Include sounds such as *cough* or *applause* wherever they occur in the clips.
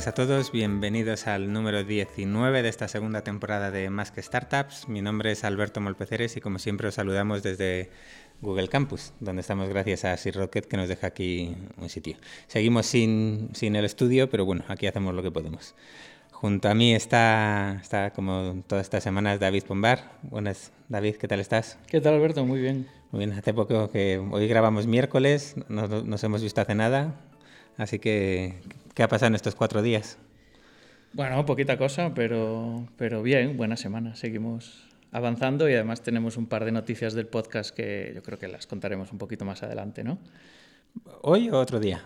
Tardes a todos. Bienvenidos al número 19 de esta segunda temporada de Más que Startups. Mi nombre es Alberto Molpeceres y como siempre os saludamos desde Google Campus, donde estamos gracias a Sir Rocket que nos deja aquí un sitio. Seguimos sin, sin el estudio, pero bueno, aquí hacemos lo que podemos. Junto a mí está, está como todas estas semanas David Pombar. Buenas, David, ¿qué tal estás? ¿Qué tal, Alberto? Muy bien. Muy bien, hace poco que hoy grabamos miércoles, no nos hemos visto hace nada, así que ¿qué ha pasado en estos cuatro días? Bueno, poquita cosa, pero, pero bien, buena semana. Seguimos avanzando y además tenemos un par de noticias del podcast que yo creo que las contaremos un poquito más adelante, ¿no? ¿Hoy o otro día?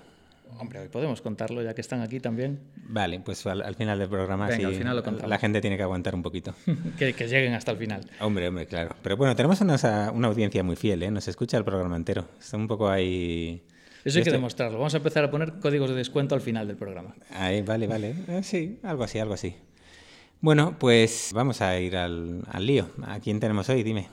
Hombre, hoy podemos contarlo ya que están aquí también. Vale, pues al, final del programa sí, al final lo la gente tiene que aguantar un poquito. *laughs* que, lleguen hasta el final. Hombre, hombre, claro. Pero bueno, tenemos una, una audiencia muy fiel, ¿eh? Nos escucha el programa entero. Está un poco ahí... Eso hay que demostrarlo. Vamos a empezar a poner códigos de descuento al final del programa. Ahí, vale, vale. Eh, sí, algo así, algo así. Bueno, pues vamos a ir al, al lío. ¿A quién tenemos hoy? Dime.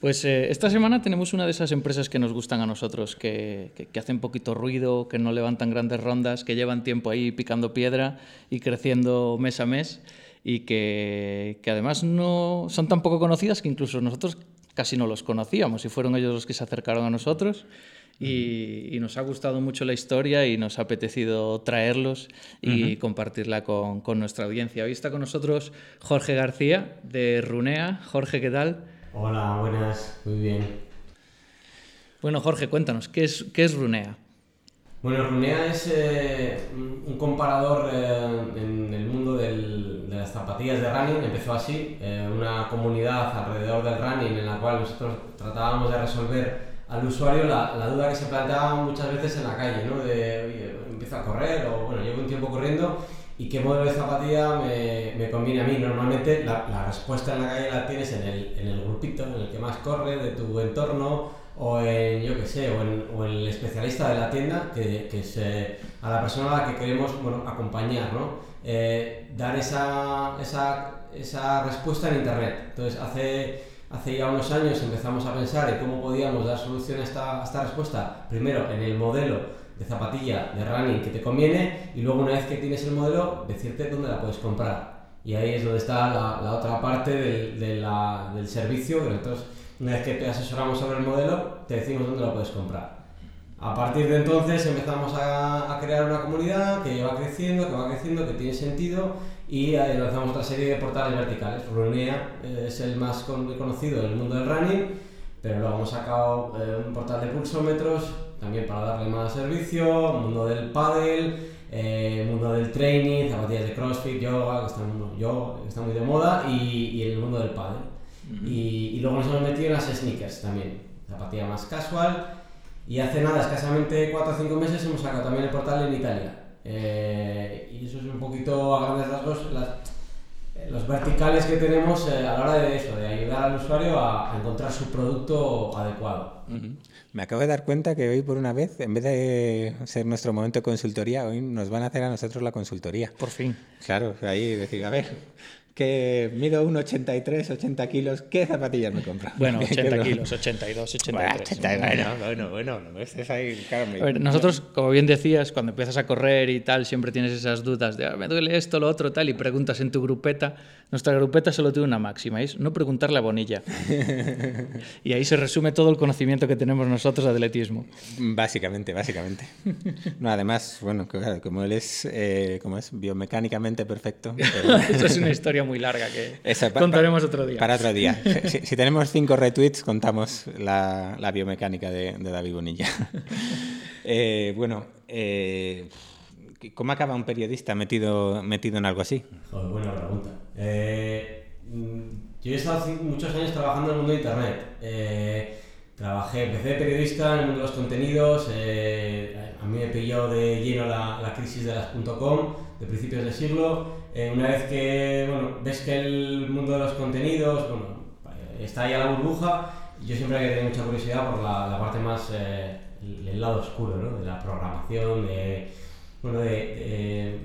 Pues eh, esta semana tenemos una de esas empresas que nos gustan a nosotros, que, que, hacen poquito ruido, que no levantan grandes rondas, que llevan tiempo ahí picando piedra y creciendo mes a mes y que, que además no son tan poco conocidas que incluso nosotros casi no los conocíamos y fueron ellos los que se acercaron a nosotros. Y, y, nos ha gustado mucho la historia y nos ha apetecido traerlos y compartirla con, con, nuestra audiencia. Hoy está con nosotros Jorge García de Runea. Jorge, ¿qué tal? Hola, buenas, muy bien. Bueno, Jorge, cuéntanos, ¿qué es, qué es Runea? Bueno, Runea es eh, un comparador eh, en el mundo del, de las zapatillas de running, empezó así, eh, una comunidad alrededor del running en la cual nosotros tratábamos de resolver al usuario la, la duda que se planteaba muchas veces en la calle, ¿no? De, oye, empiezo a correr o, bueno, llevo un tiempo corriendo y qué modelo de zapatilla me, me conviene a mí. Normalmente la, la, respuesta en la calle la tienes en el, en el grupito, en el que más corre de tu entorno o en, yo qué sé, o en, o el especialista de la tienda, que, que es eh, a la persona a la que queremos bueno, acompañar, ¿no? Eh, dar esa, esa, esa respuesta en Internet. Entonces, hace, hace ya unos años empezamos a pensar en cómo podíamos dar solución a esta, respuesta, primero en el modelo de zapatilla de running que te conviene y luego una vez que tienes el modelo decirte dónde la puedes comprar. Y ahí es donde está la, la otra parte del, de la, del servicio, que nosotros una vez que te asesoramos sobre el modelo te decimos dónde lo puedes comprar. A partir de entonces empezamos a, a crear una comunidad que va creciendo, que va creciendo, que tiene sentido y lanzamos otra serie de portales verticales. Runea eh, es el más conocido en el mundo del running, pero luego hemos sacado eh, un portal de pulsómetros, también para darle más servicio, mundo del paddle, eh, mundo del training, zapatillas de crossfit, yoga, que están, yo, que está muy de moda, y, y, el mundo del paddle. y, y, luego nos hemos metido en las sneakers también, zapatilla más casual, y hace nada, escasamente 4 o 5 meses, hemos sacado también el portal en Italia. Eh, y eso es un poquito a grandes rasgos las, los verticales que tenemos eh, a la hora de eso, de ayudar al usuario a, a encontrar su producto adecuado. Uh -huh. Me acabo de dar cuenta que hoy por una vez, en vez de ser nuestro momento de consultoría, hoy nos van a hacer a nosotros la consultoría. Por fin. Claro, ahí decir, a ver, que mido 1,83, 80 kilos, ¿qué zapatillas me compro? Bueno, *laughs* 80 kilos, 82, 83. Bueno, bueno, bueno, no estés ahí, Carmen. A ver, nosotros, como bien decías, cuando empiezas a correr y tal, siempre tienes esas dudas de, ah, me duele esto, lo otro, tal, y preguntas en tu grupeta. Nuestra grupeta solo tiene una máxima, es no preguntarle a Bonilla. *laughs* y ahí se resume todo el conocimiento que tenemos nosotros de atletismo. Básicamente, básicamente. No, además, bueno, claro, como él es, eh, como es biomecánicamente perfecto. Pero... *laughs* Eso es una historia muy larga que Esa, pa, contaremos otro día. Para otro día. *laughs* Si, si tenemos cinco retweets, contamos la, la biomecánica de, de, David Bonilla. eh, bueno, eh, ¿cómo acaba un periodista metido, metido en algo así? Joder, pregunta. Eh, yo he estado muchos años trabajando en el mundo de Internet. Eh, trabajé, empecé de periodista en el mundo de los contenidos. Eh, a mí me pilló de lleno la, la crisis de las .com de principios de siglo. Una vez que bueno, ves que el mundo de los contenidos bueno, está ahí a la burbuja, yo siempre he tenido mucha curiosidad por la, parte más, el, lado oscuro, de la programación, de, bueno, de,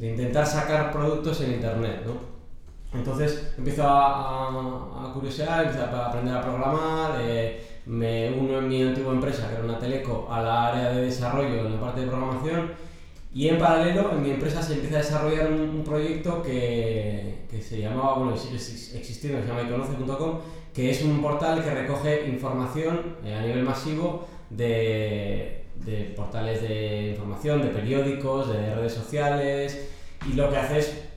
intentar sacar productos en Internet. ¿no? Entonces empiezo a, a, a curiosear, empiezo a aprender a programar, eh, me uno en mi antigua empresa, que era una teleco, a la área de desarrollo en la parte de programación Y en paralelo, en mi empresa se empieza a desarrollar un, proyecto que, que, se llamaba, bueno, sigue existiendo, se llama iconoce.com, que es un portal que recoge información eh, a nivel masivo de, de, portales de información, de periódicos, de redes sociales, y lo que hace es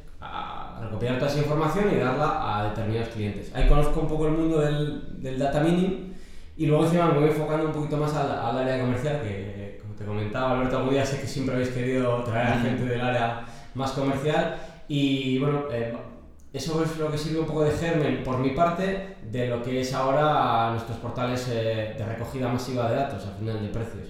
recopilar toda esa información y darla a determinados clientes. Ahí conozco un poco el mundo del, del data mining y luego encima me voy enfocando un poquito más al, al área comercial que te comentaba Alberto algún día, sé que siempre habéis querido traer a gente del área más comercial y bueno, eh, eso es lo que sirve un poco de germen por mi parte de lo que es ahora nuestros portales eh, de recogida masiva de datos al final de precios.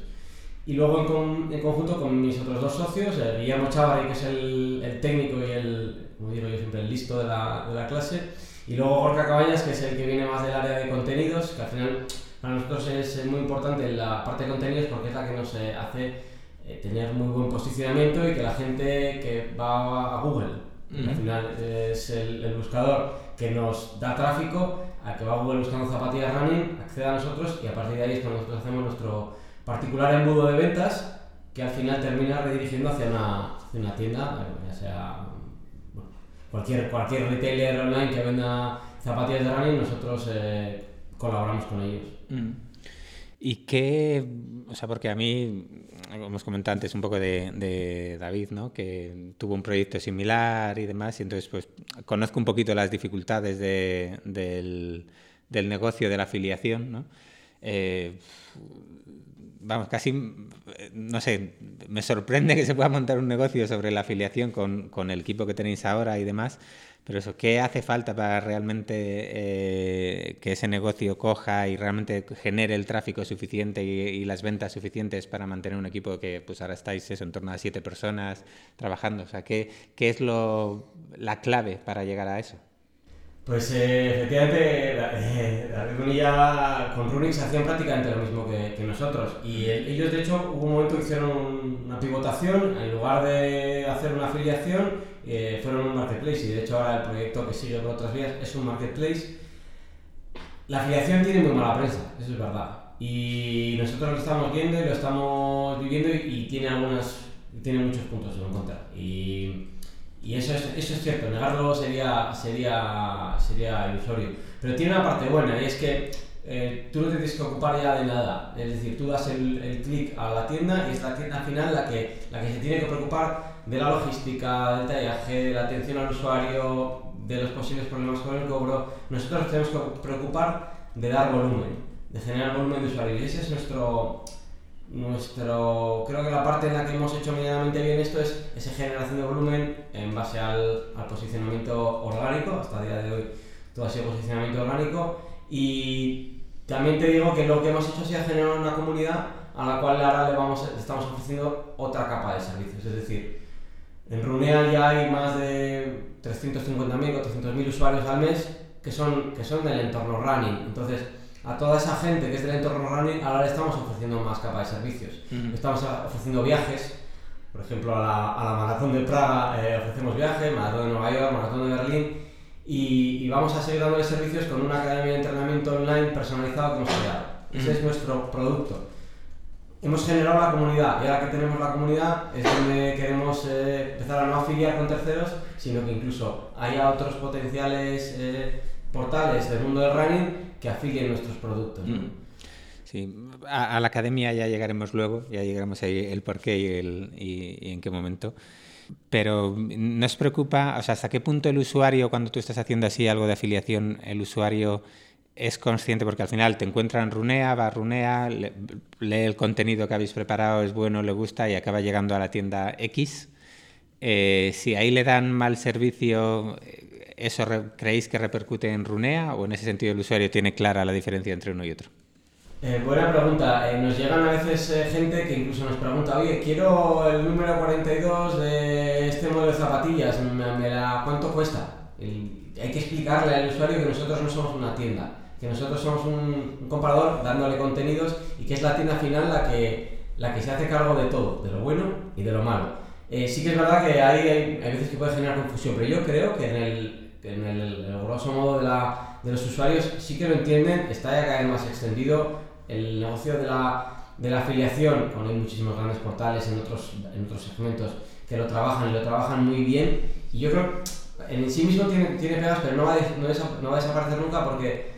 Y luego en, en conjunto con mis otros dos socios, eh, Guillermo Chávarri, que es el, el, técnico y el, como digo yo siempre, el listo de la, de la clase, y luego Gorka Cabañas, que es el que viene más del área de contenidos, que al final para nosotros es muy importante la parte de contenidos porque es la que nos eh, hace eh, tener muy buen posicionamiento y que la gente que va a Google, al final es el, buscador que nos da tráfico, a que va a Google buscando zapatillas running, acceda a nosotros y a partir de ahí es cuando nosotros hacemos nuestro particular embudo de ventas que al final termina redirigiendo hacia una, una tienda, ya sea cualquier, cualquier retailer online que venda zapatillas de running, nosotros eh, colaboramos con ellos. Mm. ¿Y qué, o sea, porque a mí, hemos comentado antes un poco de, David, ¿no? Que tuvo un proyecto similar y demás, y entonces pues conozco un poquito las dificultades del, negocio de la afiliación, ¿no? Eh, vamos, casi, no sé, me sorprende que se pueda montar un negocio sobre la afiliación con, con el equipo que tenéis ahora y demás, pero eso, ¿qué hace falta para realmente eh, que ese negocio coja y realmente genere el tráfico suficiente y, las ventas suficientes para mantener un equipo que pues ahora estáis eso, en torno a siete personas trabajando? O sea, ¿qué, qué es lo, la clave para llegar a eso? Pues eh, efectivamente, eh, David Bonilla con Runix hacían prácticamente lo mismo que, que nosotros. Y ellos, de hecho, hubo un momento que hicieron una pivotación, en lugar de hacer una afiliación, eh, fueron un marketplace. Y de hecho, ahora el proyecto que sigue por otras vías es un marketplace. La afiliación tiene muy mala prensa, eso es verdad. Y nosotros lo estamos viendo y lo estamos viviendo y, tiene algunas, tiene muchos puntos en contra. Y y eso es, eso es cierto, negarlo sería, sería, sería ilusorio. Pero tiene una parte buena y es que eh, tú no te tienes que ocupar ya de nada. Es decir, tú das el, el clic a la tienda y es la tienda final la que, la que se tiene que preocupar de la logística, del tallaje, de la atención al usuario, de los posibles problemas con el cobro. Nosotros tenemos que preocupar de dar volumen, de generar volumen de usuarios. Y ese es nuestro, nuestro, creo que la parte en la que hemos hecho medianamente bien esto es esa generación de volumen en base al, al posicionamiento orgánico, hasta el día de hoy todo ha sido posicionamiento orgánico. Y también te digo que lo que hemos hecho ha sido generar una comunidad a la cual ahora le vamos, estamos ofreciendo otra capa de servicios, es decir, en Runea ya hay más de 350.000 o 300.000 usuarios al mes que son, que son del entorno running, entonces a toda esa gente que es del entorno running, ahora le estamos ofreciendo más capa de servicios. Estamos ofreciendo viajes, por ejemplo, a la, a la Maratón de Praga eh, ofrecemos viajes, Maratón de Nueva York, Maratón de Berlín, y, vamos a seguir dándole servicios con una academia de entrenamiento online personalizado que hemos creado. Ese es nuestro producto. Hemos generado la comunidad y ahora que tenemos la comunidad es donde queremos eh, empezar a no afiliar con terceros, sino que incluso haya otros potenciales eh, portales del mundo del running que afilien nuestros productos. Mm. Sí, a, la academia ya llegaremos luego, ya llegaremos ahí el por qué y, el, y, en qué momento. Pero nos preocupa, o sea, hasta qué punto el usuario, cuando tú estás haciendo así algo de afiliación, el usuario es consciente, porque al final te encuentra en Runea, va a Runea, lee el contenido que habéis preparado, es bueno, le gusta y acaba llegando a la tienda X. Eh, si ahí le dan mal servicio, ¿Eso creéis que repercute en Runea o en ese sentido el usuario tiene clara la diferencia entre uno y otro? Eh, buena pregunta. Eh, nos llegan a veces eh, gente que incluso nos pregunta, oye, quiero el número 42 de este modelo de zapatillas, ¿cuánto cuesta? hay que explicarle al usuario que nosotros no somos una tienda, que nosotros somos un, comparador dándole contenidos y que es la tienda final la que, la que se hace cargo de todo, de lo bueno y de lo malo. sí que es verdad que hay, hay, hay veces que puede generar confusión, pero yo creo que en el, en el, grosso modo de, la, de, los usuarios sí que lo entienden, está ya cada vez más extendido el negocio de la, de la afiliación, como hay muchísimos grandes portales en otros, en otros segmentos que lo trabajan y lo trabajan muy bien. Y yo creo en sí mismo tiene, tiene pegas, pero no va, a, no, va a desaparecer nunca porque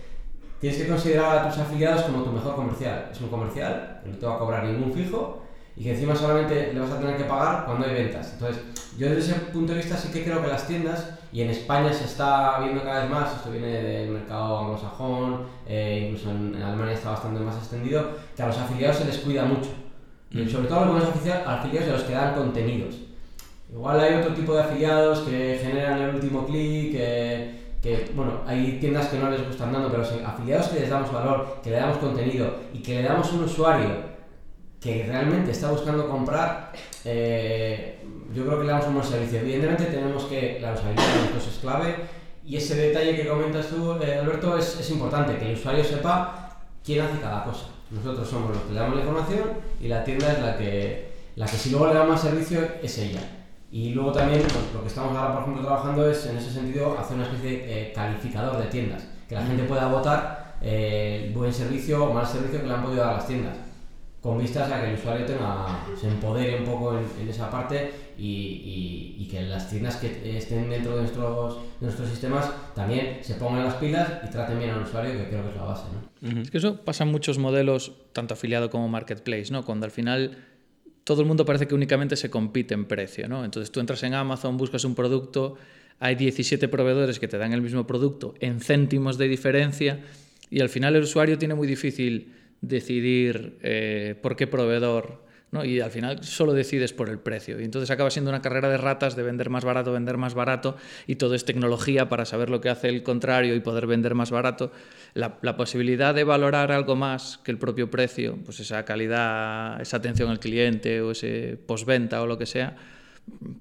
tienes que considerar a tus afiliados como tu mejor comercial. Es un comercial no te va a cobrar ningún fijo y que encima solamente le vas a tener que pagar cuando hay ventas. Entonces, yo desde ese punto de vista sí que creo que las tiendas, y en España se está viendo cada vez más, esto viene del mercado anglosajón, eh, incluso en, Alemania está bastante más extendido, que a los afiliados se les cuida mucho. Y mm. sobre todo a los buenos afiliados de los que dan contenidos. Igual hay otro tipo de afiliados que generan el último clic, que, que, bueno, hay tiendas que no les gustan dando, pero afiliados que les damos valor, que le damos contenido y que le damos un usuario que realmente está buscando comprar, eh, yo creo que le damos un buen servicio. Evidentemente tenemos que, la usabilidad de es clave y ese detalle que comentas tú, eh, Alberto, es, es, importante, que el usuario sepa quién hace cada cosa. Nosotros somos los que le damos la información y la tienda es la que, la que si luego le da más servicio es ella. Y luego también pues, lo que estamos ahora, por ejemplo, trabajando es en ese sentido hacer una especie de eh, calificador de tiendas, que la gente pueda votar buen servicio o mal servicio que le han podido dar las tiendas con vistas a que el usuario tenga, se empodere un poco en, esa parte y, y, que las tiendas que estén dentro de nuestros, nuestros sistemas también se pongan las pilas y traten bien al usuario, que creo que es la base. ¿no? Es que eso pasa en muchos modelos, tanto afiliado como marketplace, ¿no? cuando al final todo el mundo parece que únicamente se compite en precio. ¿no? Entonces tú entras en Amazon, buscas un producto, hay 17 proveedores que te dan el mismo producto en céntimos de diferencia y al final el usuario tiene muy difícil decidir eh, por qué proveedor, y al final solo decides por el precio. Y entonces acaba siendo una carrera de ratas de vender más barato, vender más barato, y todo es tecnología para saber lo que hace el contrario y poder vender más barato. La, la posibilidad de valorar algo más que el propio precio, pues esa calidad, esa atención al cliente o ese postventa o lo que sea,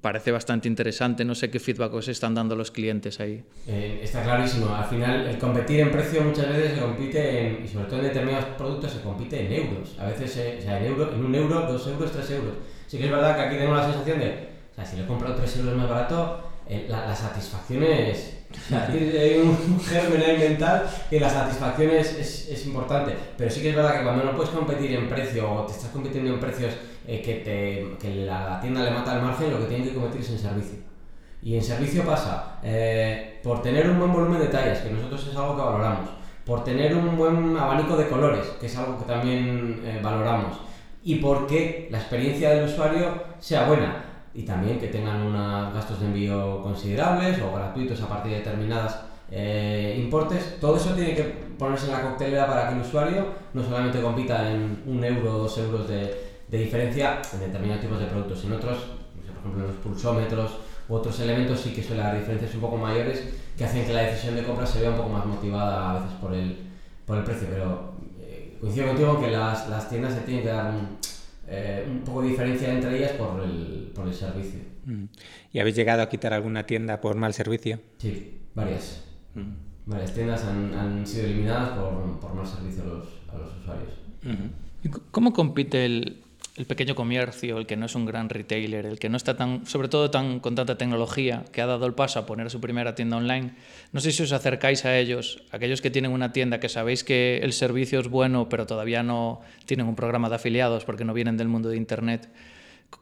parece bastante interesante. No sé qué feedback os están dando los clientes ahí. Eh, está clarísimo. Al final, el competir en precio muchas veces se compite, en, y sobre todo en determinados productos, se compite en euros. A veces, o sea, en, euro, en un euro, dos euros, tres euros. Sí que es verdad que aquí tengo la sensación de, o sea, si le he comprado tres euros más barato, eh, la, la, satisfacción es... Hay *laughs* un germen ahí mental que la satisfacción es, es, es importante. Pero sí que es verdad que cuando no puedes competir en precio o te estás compitiendo en precios eh, que, te, que la tienda le mata el margen, lo que tienen que convertir es en servicio. Y en servicio pasa eh, por tener un buen volumen de tallas, que nosotros es algo que valoramos, por tener un buen abanico de colores, que es algo que también eh, valoramos, y porque la experiencia del usuario sea buena y también que tengan unos gastos de envío considerables o gratuitos a partir de determinadas importes, todo eso tiene que ponerse en la coctelera para que el usuario no solamente compita en un euro o dos euros de, de diferencia en determinados tipos de productos. En otros, por ejemplo, en los pulsómetros u otros elementos sí que suele haber diferencias un poco mayores que hacen que la decisión de compra se vea un poco más motivada a veces por el, por el precio. Pero eh, coincido contigo que las, las, tiendas se tienen que dar un, eh, un, poco de diferencia entre ellas por el, por el servicio. Mm. ¿Y habéis llegado a quitar alguna tienda por mal servicio? Sí, varias. Mm. Varias tiendas han, han, sido eliminadas por, por mal servicio a los, a los usuarios. ¿Y ¿Cómo compite el, el pequeño comercio, el que no es un gran retailer, el que no está tan, sobre todo tan con tanta tecnología, que ha dado el paso a poner su primera tienda online, no sé si os acercáis a ellos, aquellos que tienen una tienda que sabéis que el servicio es bueno, pero todavía no tienen un programa de afiliados porque no vienen del mundo de Internet.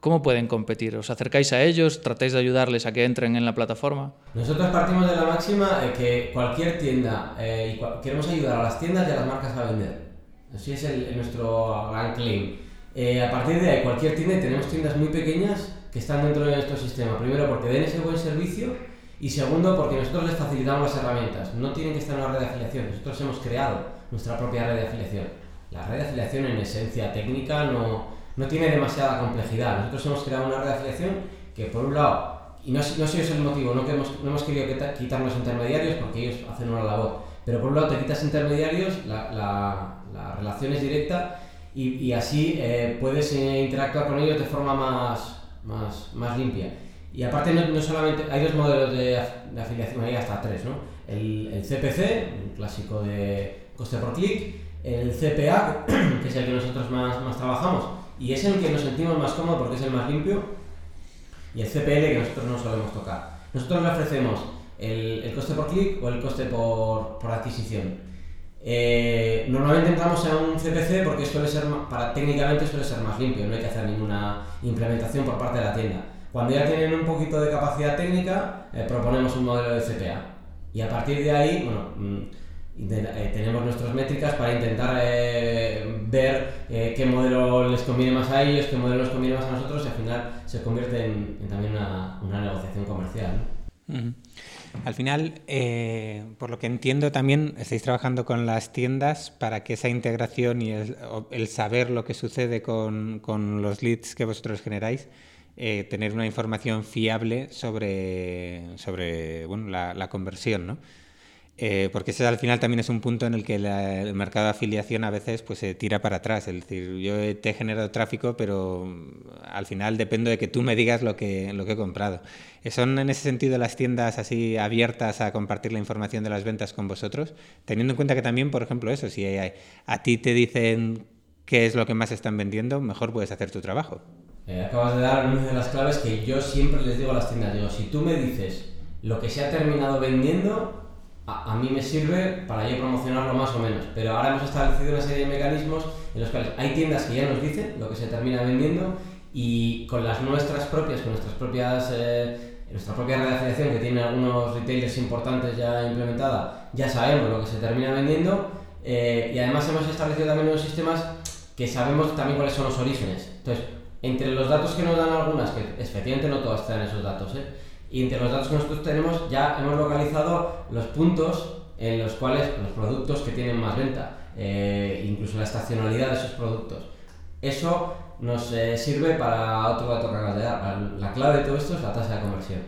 ¿Cómo pueden competir? ¿Os acercáis a ellos? ¿Tratáis de ayudarles a que entren en la plataforma? Nosotros partimos de la máxima de que cualquier tienda, eh, y queremos ayudar a las tiendas y a las marcas a vender. Así es nuestro gran claim. Eh, a partir de ahí, cualquier tienda, tenemos tiendas muy pequeñas que están dentro de nuestro sistema. Primero, porque den ese buen servicio y segundo, porque nosotros les facilitamos las herramientas. No tienen que estar en una red de afiliación. Nosotros hemos creado nuestra propia red de afiliación. La red de afiliación, en esencia técnica, no, no tiene demasiada complejidad. Nosotros hemos creado una red de afiliación que, por un lado, y no, no sé si es el motivo, no, que hemos, no hemos querido quitar los intermediarios porque ellos hacen una labor, pero por un lado te quitas intermediarios, la, la, la relación es directa y, y así eh, puedes eh, interactuar con ellos de forma más, más, más limpia. Y aparte no, no, solamente, hay dos modelos de, de, afiliación, hay hasta tres, ¿no? El, el CPC, clásico de coste por clic, el CPA, *clears throat* que es el que nosotros más, más trabajamos, y es el que nos sentimos más cómodos porque es el más limpio, y el CPL que nosotros no solemos tocar. Nosotros le ofrecemos el, el coste por clic o el coste por, por adquisición. Eh, normalmente entramos en un CPC porque suele ser, para, técnicamente suele ser más limpio, no hay que hacer ninguna implementación por parte de la tienda. Cuando ya tienen un poquito de capacidad técnica, eh, proponemos un modelo de CPA. Y a partir de ahí, bueno, mm, eh, tenemos nuestras métricas para intentar ver qué modelo les conviene más a ellos, qué modelo les conviene más a nosotros y al final se convierte en, también una, una negociación comercial. Al final, eh, por lo que entiendo, también estáis trabajando con las tiendas para que esa integración y el, saber lo que sucede con, los leads que vosotros generáis, eh, tener una información fiable sobre, sobre la, la conversión, ¿no? Eh, porque ese al final también es un punto en el que el mercado de afiliación a veces pues, se tira para atrás. Es decir, yo te he generado tráfico, pero mm, al final dependo de que tú me digas lo que, lo que he comprado. ¿Son en ese sentido las tiendas así abiertas a compartir la información de las ventas con vosotros? Teniendo en cuenta que también, por ejemplo, eso, si a, ti te dicen qué es lo que más están vendiendo, mejor puedes hacer tu trabajo. Eh, acabas de dar una de las claves que yo siempre les digo a las tiendas. Digo, si tú me dices lo que se ha terminado vendiendo, a, mí me sirve para yo promocionarlo más o menos. Pero ahora hemos establecido una serie de mecanismos en los cuales hay tiendas que ya nos dicen lo que se termina vendiendo y con las nuestras propias, con nuestras propias, eh, nuestra propia red de afiliación que tiene algunos retailers importantes ya implementada, ya sabemos lo que se termina vendiendo eh, y además hemos establecido también unos sistemas que sabemos también cuáles son los orígenes. Entonces, entre los datos que nos dan algunas, que efectivamente no todas están esos datos, ¿eh? Y entre los datos que nosotros tenemos ya hemos localizado los puntos en los cuales los productos que tienen más venta, eh, incluso la estacionalidad de esos productos. Eso nos eh, sirve para otro dato que acabas de dar. La clave de todo esto es la tasa de conversión.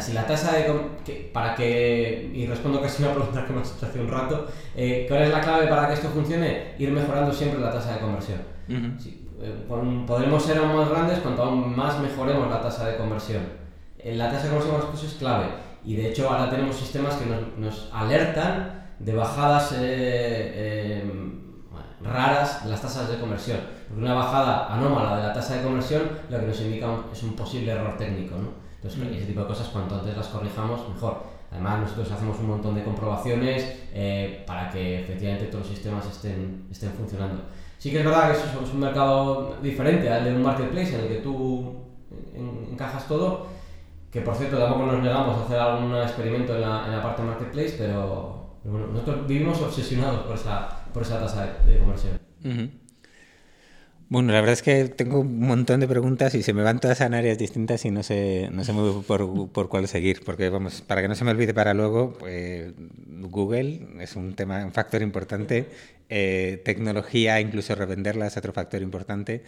si la tasa de para que y respondo casi una pregunta que me has hecho hace un rato eh, ¿cuál es la clave para que esto funcione? ir mejorando siempre la tasa de conversión podremos ser aún más grandes cuanto más mejoremos la tasa de conversión la tasa de conversión de es clave. Y de hecho ahora tenemos sistemas que nos, alertan de bajadas eh, em, raras en las tasas de conversión. Porque una bajada anómala de la tasa de conversión lo que nos indica es un posible error técnico. ¿no? Entonces, mm. ese tipo de cosas, cuanto antes las corrijamos, mejor. Además, nosotros hacemos un montón de comprobaciones eh, para que efectivamente todos los sistemas estén, estén funcionando. Sí que es verdad que es un mercado diferente al de un marketplace en el que tú encajas todo, que por cierto, tampoco nos negamos a hacer algún experimento en la, en la parte marketplace, pero, bueno, nosotros vivimos obsesionados por esa, por esa tasa de, conversión. Bueno, la verdad es que tengo un montón de preguntas y se me van todas en áreas distintas y no sé, no sé muy por, por cuál seguir, porque vamos, para que no se me olvide para luego, pues, Google es un tema, un factor importante, eh, tecnología, incluso revenderla es otro factor importante.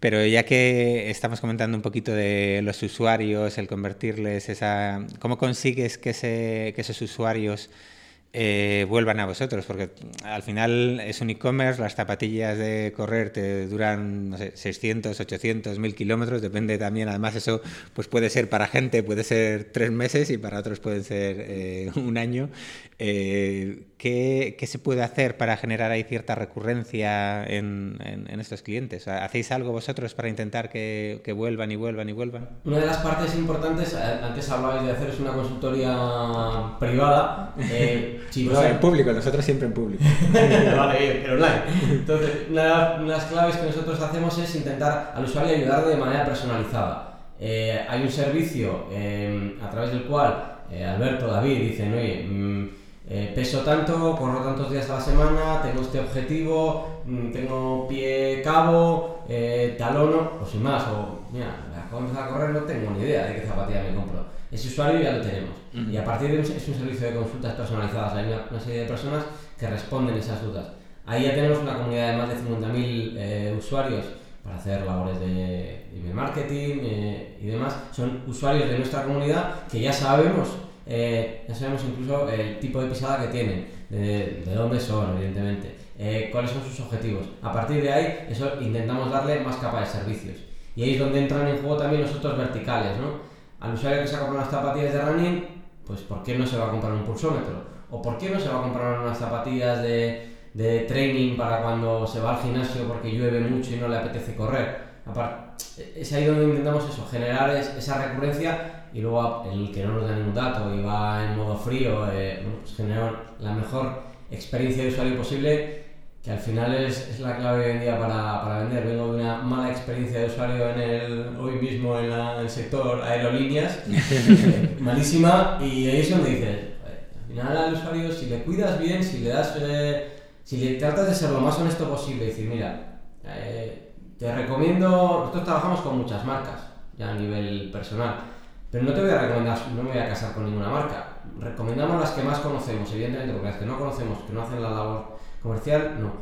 Pero ya que estamos comentando un poquito de los usuarios, el convertirles esa... ¿Cómo consigues que, que esos usuarios eh, vuelvan a vosotros, porque al final es un e-commerce, las zapatillas de correr te duran, no sé, 600, 800, 1000 kilómetros, depende también, además eso pues puede ser para gente, puede ser tres meses y para otros pueden ser eh, un año. Eh, ¿qué, ¿qué, se puede hacer para generar ahí cierta recurrencia en, en, estos clientes? ¿Hacéis algo vosotros para intentar que, que, vuelvan y vuelvan y vuelvan? Una de las partes importantes, antes hablabais de hacer es una consultoría privada. *laughs* no, en público, nosotros siempre en público. *laughs* vale, pero online. Entonces, una, de las claves que nosotros hacemos es intentar al usuario ayudarle de manera personalizada. Eh, hay un servicio em, a través del cual eh, Alberto, David dicen, oye, mm, eh, peso tanto, corro tantos días a la semana, tengo este objetivo, mm, tengo pie cabo, talono, o sin más, o mira, de empezar a correr, no tengo ni idea de qué zapatilla me compro ese usuario ya lo tenemos. Y a partir de ahí es un servicio de consultas personalizadas. Hay una, serie de personas que responden esas dudas. Ahí ya tenemos una comunidad de más de 50.000 eh, usuarios para hacer labores de email marketing eh, y demás. Son usuarios de nuestra comunidad que ya sabemos, eh, ya sabemos incluso el tipo de pisada que tienen, de, de dónde son, evidentemente, cuáles son sus objetivos. A partir de ahí, eso intentamos darle más capa de servicios. Y ahí es donde entran en juego también los otros verticales, ¿no? al usuario que se ha comprado unas zapatillas de running, pues ¿por qué no se va a comprar un pulsómetro? ¿O por qué no se va a comprar unas zapatillas de, de training para cuando se va al gimnasio porque llueve mucho y no le apetece correr? Aparte, es ahí donde intentamos eso, generar esa recurrencia y luego el que no nos da ningún dato y va en modo frío, eh, pues generar la mejor experiencia de usuario posible, que al final es, es la clave hoy en día para, para, vender. Vengo de una mala experiencia de usuario en el, hoy mismo en, la, el sector aerolíneas, *laughs* eh, malísima, y ahí es donde dices, al final al usuario, si le cuidas bien, si le das, eh, si le tratas de ser lo más honesto posible, decir, mira, eh, te recomiendo, nosotros trabajamos con muchas marcas, ya a nivel personal, pero no te voy a recomendar, no me voy a casar con ninguna marca. Recomendamos las que más conocemos, evidentemente, porque las que no conocemos, que no hacen la labor comercial, no.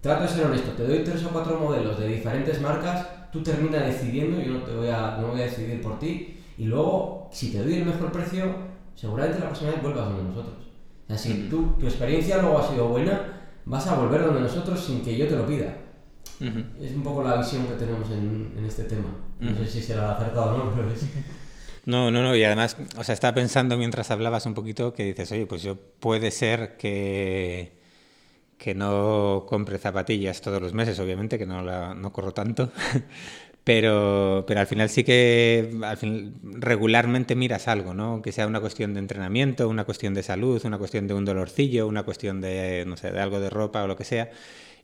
Trato de ser honesto, te doy tres o cuatro modelos de diferentes marcas, tú terminas decidiendo, yo no te voy a, no voy a decidir por ti, y luego, si te doy el mejor precio, seguramente la próxima vez vuelvas donde nosotros. O sea, si tú, tu experiencia luego ha sido buena, vas a volver donde nosotros sin que yo te lo pida. Es un poco la visión que tenemos en, en este tema. No sé si será acertado o no, pero es... No, no, no, y además, o sea, estaba pensando mientras hablabas un poquito que dices, oye, pues yo puede ser que, que no compre zapatillas todos los meses, obviamente, que no, la, no corro tanto, *laughs* pero, pero al final sí que al regularmente miras algo, ¿no? Que sea una cuestión de entrenamiento, una cuestión de salud, una cuestión de un dolorcillo, una cuestión de, no sé, de algo de ropa o lo que sea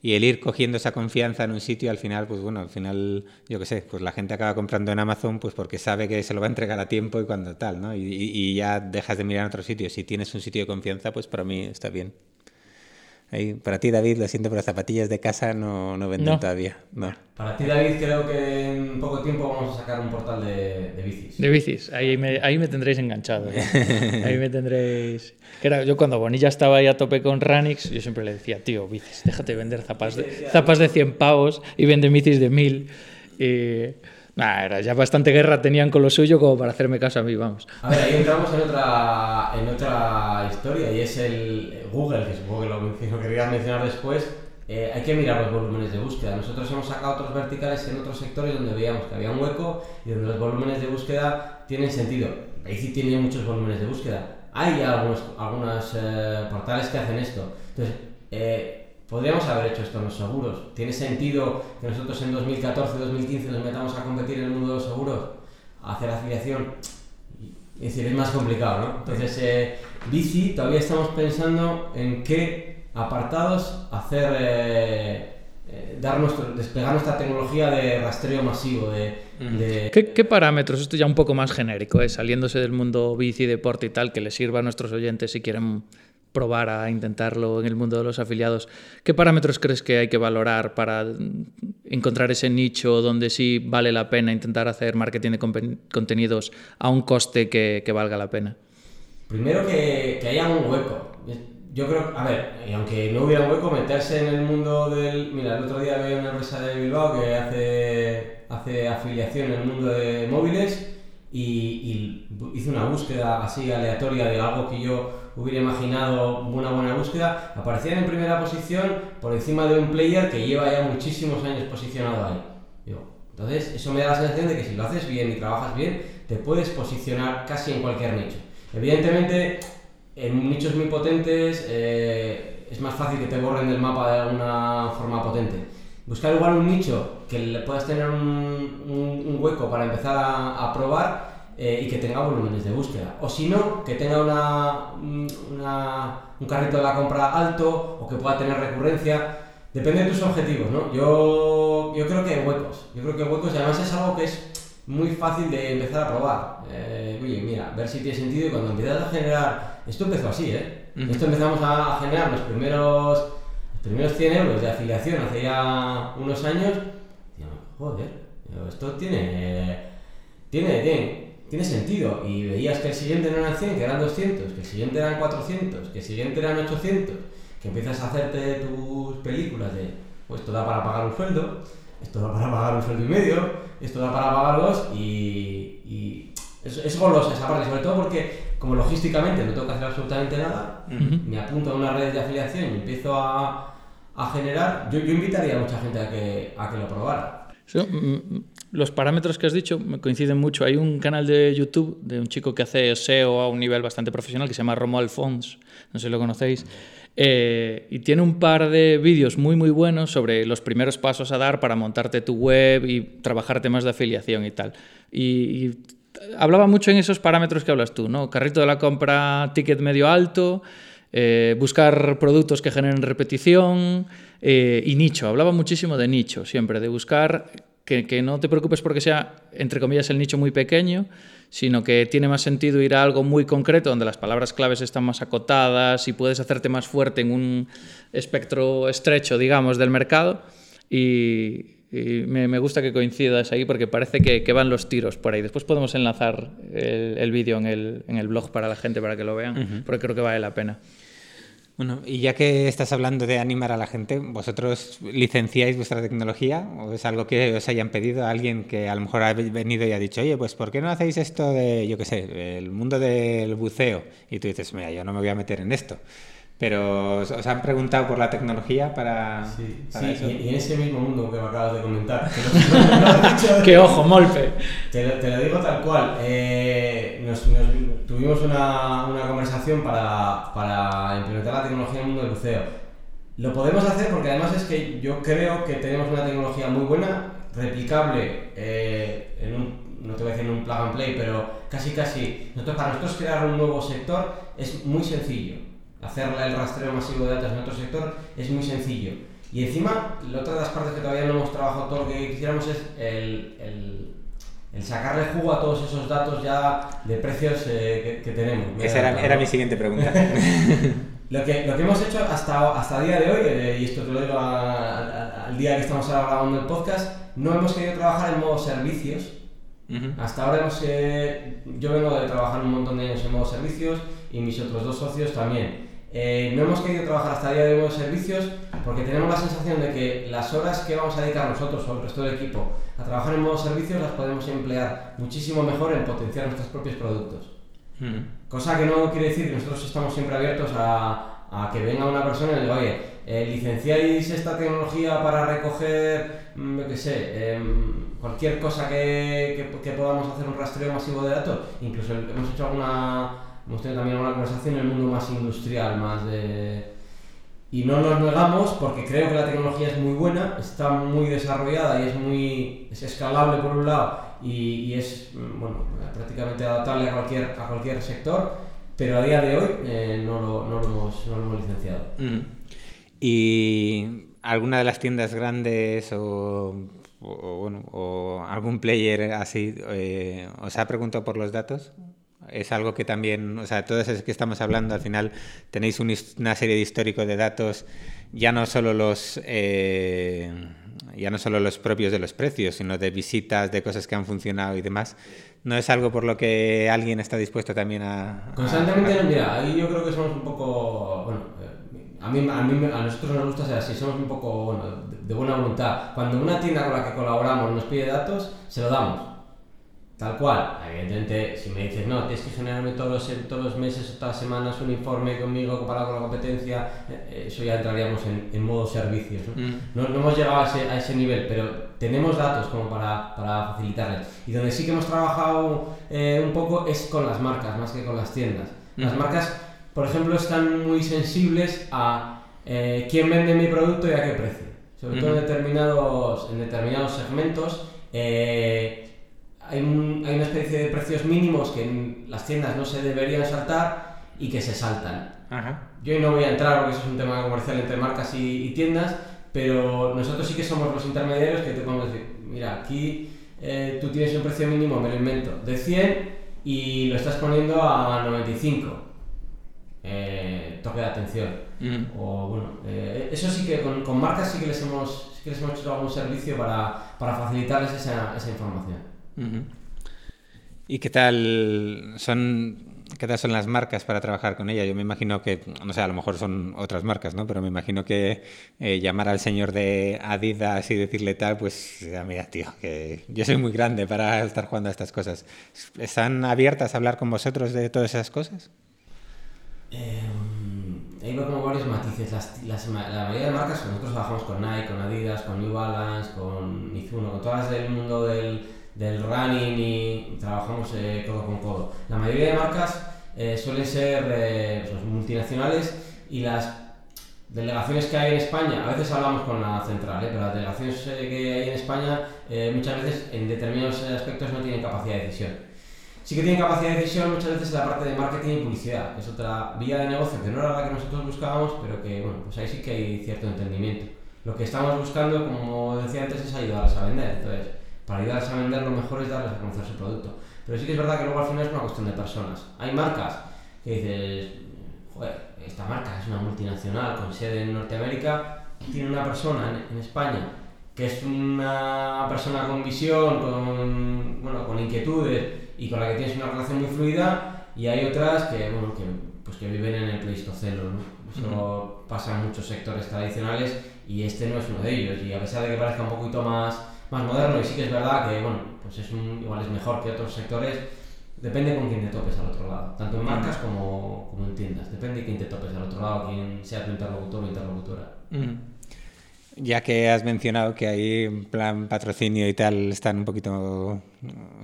y el ir cogiendo esa confianza en un sitio al final pues bueno al final yo qué sé pues la gente acaba comprando en Amazon pues porque sabe que se lo va a entregar a tiempo y cuando tal no y, y ya dejas de mirar en otro sitio. Si tienes un sitio de confianza pues para mí está bien Ahí, para ti, David, lo siento, pero las zapatillas de casa no, no venden No. todavía. No. Para ti, David, creo que en poco tiempo vamos a sacar un portal de, de bicis. De bicis, ahí me, ahí me tendréis enganchado. ¿eh? *laughs* Ahí me tendréis. Que era, yo cuando Bonilla estaba ahí a tope con Ranix, yo siempre le decía, tío, bicis, déjate de vender zapas de, zapas de 100 pavos y vende bicis de 1000. Y. Nah, era ya bastante guerra tenían con lo suyo como para hacerme caso a mí, vamos. A ver, ahí entramos en otra, en otra historia y es el Google, que supongo que lo, lo mencionar después. Eh, hay que mirar los volúmenes de búsqueda. Nosotros hemos sacado otros verticales en otros sectores donde veíamos que había un hueco y donde los volúmenes de búsqueda tienen sentido. Bici tiene muchos volúmenes de búsqueda. Hay algunos algunos, eh, portales que hacen esto. Entonces, eh, podríamos haber hecho esto en los seguros. ¿Tiene sentido que nosotros en 2014-2015 nos metamos a competir en el mundo de los seguros? A hacer afiliación. Es decir, es más complicado, ¿no? Entonces, eh, bici, todavía estamos pensando en qué apartados hacer, eh, eh, dar nuestro, desplegar nuestra tecnología de rastreo masivo, de... de- ¿Qué, qué parámetros? Esto ya un poco más genérico, ¿eh? saliéndose del mundo bici, deporte y tal, que les sirva a nuestros oyentes si quieren probar a intentarlo en el mundo de los afiliados. ¿Qué parámetros crees que hay que valorar para encontrar ese nicho donde sí vale la pena intentar hacer marketing de contenidos a un coste que, valga la pena? Primero que, que haya un hueco. Yo creo, a ver, y aunque no hubiera un hueco, meterse en el mundo del... Mira, el otro día veía una empresa de Bilbao que hace, hace afiliación en el mundo de móviles y, y hice una búsqueda así aleatoria de algo que yo hubiera imaginado una buena búsqueda. Aparecían en primera posición por encima de un player que lleva ya muchísimos años posicionado ahí. Entonces, eso me da la sensación de que si lo haces bien y trabajas bien, te puedes posicionar casi en cualquier nicho. Evidentemente, en nichos muy potentes eh, es más fácil que te borren del mapa de alguna forma potente. Buscar igual un nicho que le puedas tener un, un- un hueco para empezar a, a probar eh, y que tenga volúmenes de búsqueda. O si no, que tenga una, un- una- un carrito de la compra alto o que pueda tener recurrencia. Depende de tus objetivos, ¿no? Yo, yo creo que hay huecos. Yo creo que huecos y además es algo que es muy fácil de empezar a probar. Eh, oye, mira, ver si tiene sentido y cuando empiezas a generar... Esto empezó así, ¿eh? Esto empezamos a generar los primeros, los primeros 100 euros de afiliación hace ya unos años. Y joder, esto tiene, tiene, tiene, tiene sentido. Y veías que el siguiente no eran 100, que eran 200, que el siguiente eran 400, que el siguiente eran 800, que empiezas a hacerte tus películas de, pues esto da para pagar un sueldo, esto da para pagar un sueldo y medio, esto da para pagar dos y, y es, es golosa esa parte, sobre todo porque como logísticamente no tengo que hacer absolutamente nada, me apunto a una red de afiliación y empiezo a, a generar, yo, yo invitaría a mucha gente a que, a que lo probara. So, mm, los parámetros que has dicho me coinciden mucho. Hay un canal de YouTube de un chico que hace SEO a un nivel bastante profesional que se llama Romo Alfons, no sé si lo conocéis, eh, y tiene un par de vídeos muy muy buenos sobre los primeros pasos a dar para montarte tu web y trabajar temas de afiliación y tal. Y, hablaba mucho en esos parámetros que hablas tú, ¿no? Carrito de la compra, ticket medio alto, Eh, buscar productos que generen repetición eh, y nicho. Hablaba muchísimo de nicho siempre, de buscar que, que, no te preocupes porque sea, entre comillas, el nicho muy pequeño, sino que tiene más sentido ir a algo muy concreto donde las palabras claves están más acotadas y puedes hacerte más fuerte en un espectro estrecho, digamos, del mercado. Y, y me, me, gusta que coincidas ahí porque parece que, que, van los tiros por ahí. Después podemos enlazar el, el vídeo en el, en el, blog para la gente para que lo vean, uh -huh. porque creo que vale la pena. Bueno, y ya que estás hablando de animar a la gente, ¿vosotros licenciáis vuestra tecnología o es algo que os hayan pedido a alguien que a lo mejor ha venido y ha dicho, oye, pues ¿por qué no hacéis esto de, yo qué sé, el mundo del buceo? Y tú dices, mira, yo no me voy a meter en esto. Pero os han preguntado por la tecnología para, sí, para sí, eso. Y, en ese mismo mundo que me acabas de comentar. *laughs* ¡Qué ojo, Molpe! Te lo, te lo digo tal cual. Eh, nos, nos, tuvimos una, una conversación para, para, implementar la tecnología en el mundo del buceo. Lo podemos hacer porque además es que yo creo que tenemos una tecnología muy buena, replicable eh, en un, no te voy a decir en un plug and play, pero casi casi, nosotros, para nosotros crear un nuevo sector es muy sencillo hacer el rastreo masivo de datos en otro sector es muy sencillo. Y encima, la otra de las partes que todavía no hemos trabajado todo lo que quisiéramos es el, el, el sacarle jugo a todos esos datos ya de precios eh, que, que, tenemos. Esa era, era, mi siguiente pregunta. *laughs* lo, que, lo que hemos hecho hasta, hasta el día de hoy, eh, y esto te lo digo al día que estamos ahora grabando el podcast, no hemos querido trabajar en modo servicios. Uh -huh. Hasta ahora hemos, eh, yo vengo de trabajar un montón de años en modo servicios y mis otros dos socios también. Eh, no hemos querido trabajar hasta el día de hoy servicios porque tenemos la sensación de que las horas que vamos a dedicar nosotros o el resto del equipo a trabajar en modo servicios las podemos emplear muchísimo mejor en potenciar nuestros propios productos. Mm. Cosa que no quiere decir que nosotros estamos siempre abiertos a, a que venga una persona y le diga, oye, eh, licenciáis esta tecnología para recoger, mmm, yo qué sé, eh, cualquier cosa que, que, que podamos hacer un rastreo masivo de datos. Incluso hemos hecho alguna hemos tenido también una conversación en el mundo más industrial, más de... Y no nos negamos porque creo que la tecnología es muy buena, está muy desarrollada y es muy es escalable por un lado y, y es bueno, prácticamente adaptable a cualquier, a cualquier sector, pero a día de hoy eh, no, lo, no, lo hemos, no, lo hemos, licenciado. Mm. ¿Y alguna de las tiendas grandes o, o, o algún player así eh, os ha preguntado por los datos? Es algo que también, o sea, todos esos que estamos hablando, al final tenéis un, una serie de históricos de datos, ya no solo los eh, ya no solo los propios de los precios, sino de visitas, de cosas que han funcionado y demás. ¿No es algo por lo que alguien está dispuesto también a...? Constantemente, a... mira, ahí yo creo que somos un poco, bueno, a mí, a mí, a nosotros nos gusta ser así, somos un poco, bueno, de buena voluntad. Cuando una tienda con la que colaboramos nos pide datos, se lo damos Tal cual, evidentemente, si me dices, no, tienes que generarme todos los, todos los meses o todas las semanas un informe conmigo comparado con la competencia, eh, eso ya entraríamos en, en modo servicios. ¿no? Mm. ¿no? No, hemos llegado a ese, a ese nivel, pero tenemos datos como para, para facilitarles. Y donde sí que hemos trabajado eh, un poco es con las marcas, más que con las tiendas. Las mm. marcas, por ejemplo, están muy sensibles a eh, quién vende mi producto y a qué precio. Sobre mm. todo en determinados, en determinados segmentos. Eh, hay, un, hay, una especie de precios mínimos que en las tiendas no se deberían saltar y que se saltan. Ajá. Yo no voy a entrar porque eso es un tema comercial entre marcas y, y, tiendas, pero nosotros sí que somos los intermediarios que te podemos decir, mira, aquí eh, tú tienes un precio mínimo, me lo invento, de 100 y lo estás poniendo a 95. Eh, toque de atención. Mm. O bueno, eh, eso sí que con, con, marcas sí que les hemos, sí que les hemos hecho algún servicio para, para facilitarles esa, esa información. ¿Y qué tal son qué tal son las marcas para trabajar con ella? Yo me imagino que, no sé, a lo mejor son otras marcas, ¿no? Pero me imagino que eh, llamar al señor de Adidas y decirle tal, pues, mira, tío, que yo soy muy grande para estar jugando a estas cosas. ¿Están abiertas a hablar con vosotros de todas esas cosas? Eh, hay como varios matices. La mayoría de marcas, nosotros trabajamos con Nike, con Adidas, con New Balance, con Mizuno, con todas del mundo del del running y trabajamos eh, codo con codo. La mayoría de marcas eh, suelen ser eh, pues, multinacionales y las delegaciones que hay en España, a veces hablamos con la central, ¿eh? pero las delegaciones que hay en España muchas veces en determinados aspectos no tienen capacidad de decisión. sí que tienen capacidad de decisión muchas veces en la parte de marketing y publicidad, que es otra vía de negocio que no era la que nosotros buscábamos, pero que, bueno, pues ahí sí que hay cierto entendimiento. Lo que estamos buscando, como decía antes, es ayudarles a vender. Entonces, para ayudarles a vender, lo mejor es darles a conocer su producto. Pero sí que es verdad que luego al final es una cuestión de personas. Hay marcas que dices, joder, esta marca es una multinacional con sede en Norteamérica, tiene una persona en, en España que es una persona con visión, con, bueno, con inquietudes y con la que tienes una relación muy fluida y hay otras que, bueno, que, pues que viven en el pleistoceno, ¿no? Eso pasa en muchos sectores tradicionales y este no es uno de ellos y a pesar de que parezca un poquito más, más moderno y sí que es verdad que, bueno, pues es un, igual es mejor que otros sectores, depende con quién te topes al otro lado, tanto en marcas como, como en tiendas, depende de quién te topes al otro lado, quién sea tu interlocutor o interlocutora. Ya que has mencionado que ahí en plan patrocinio y tal están un poquito, o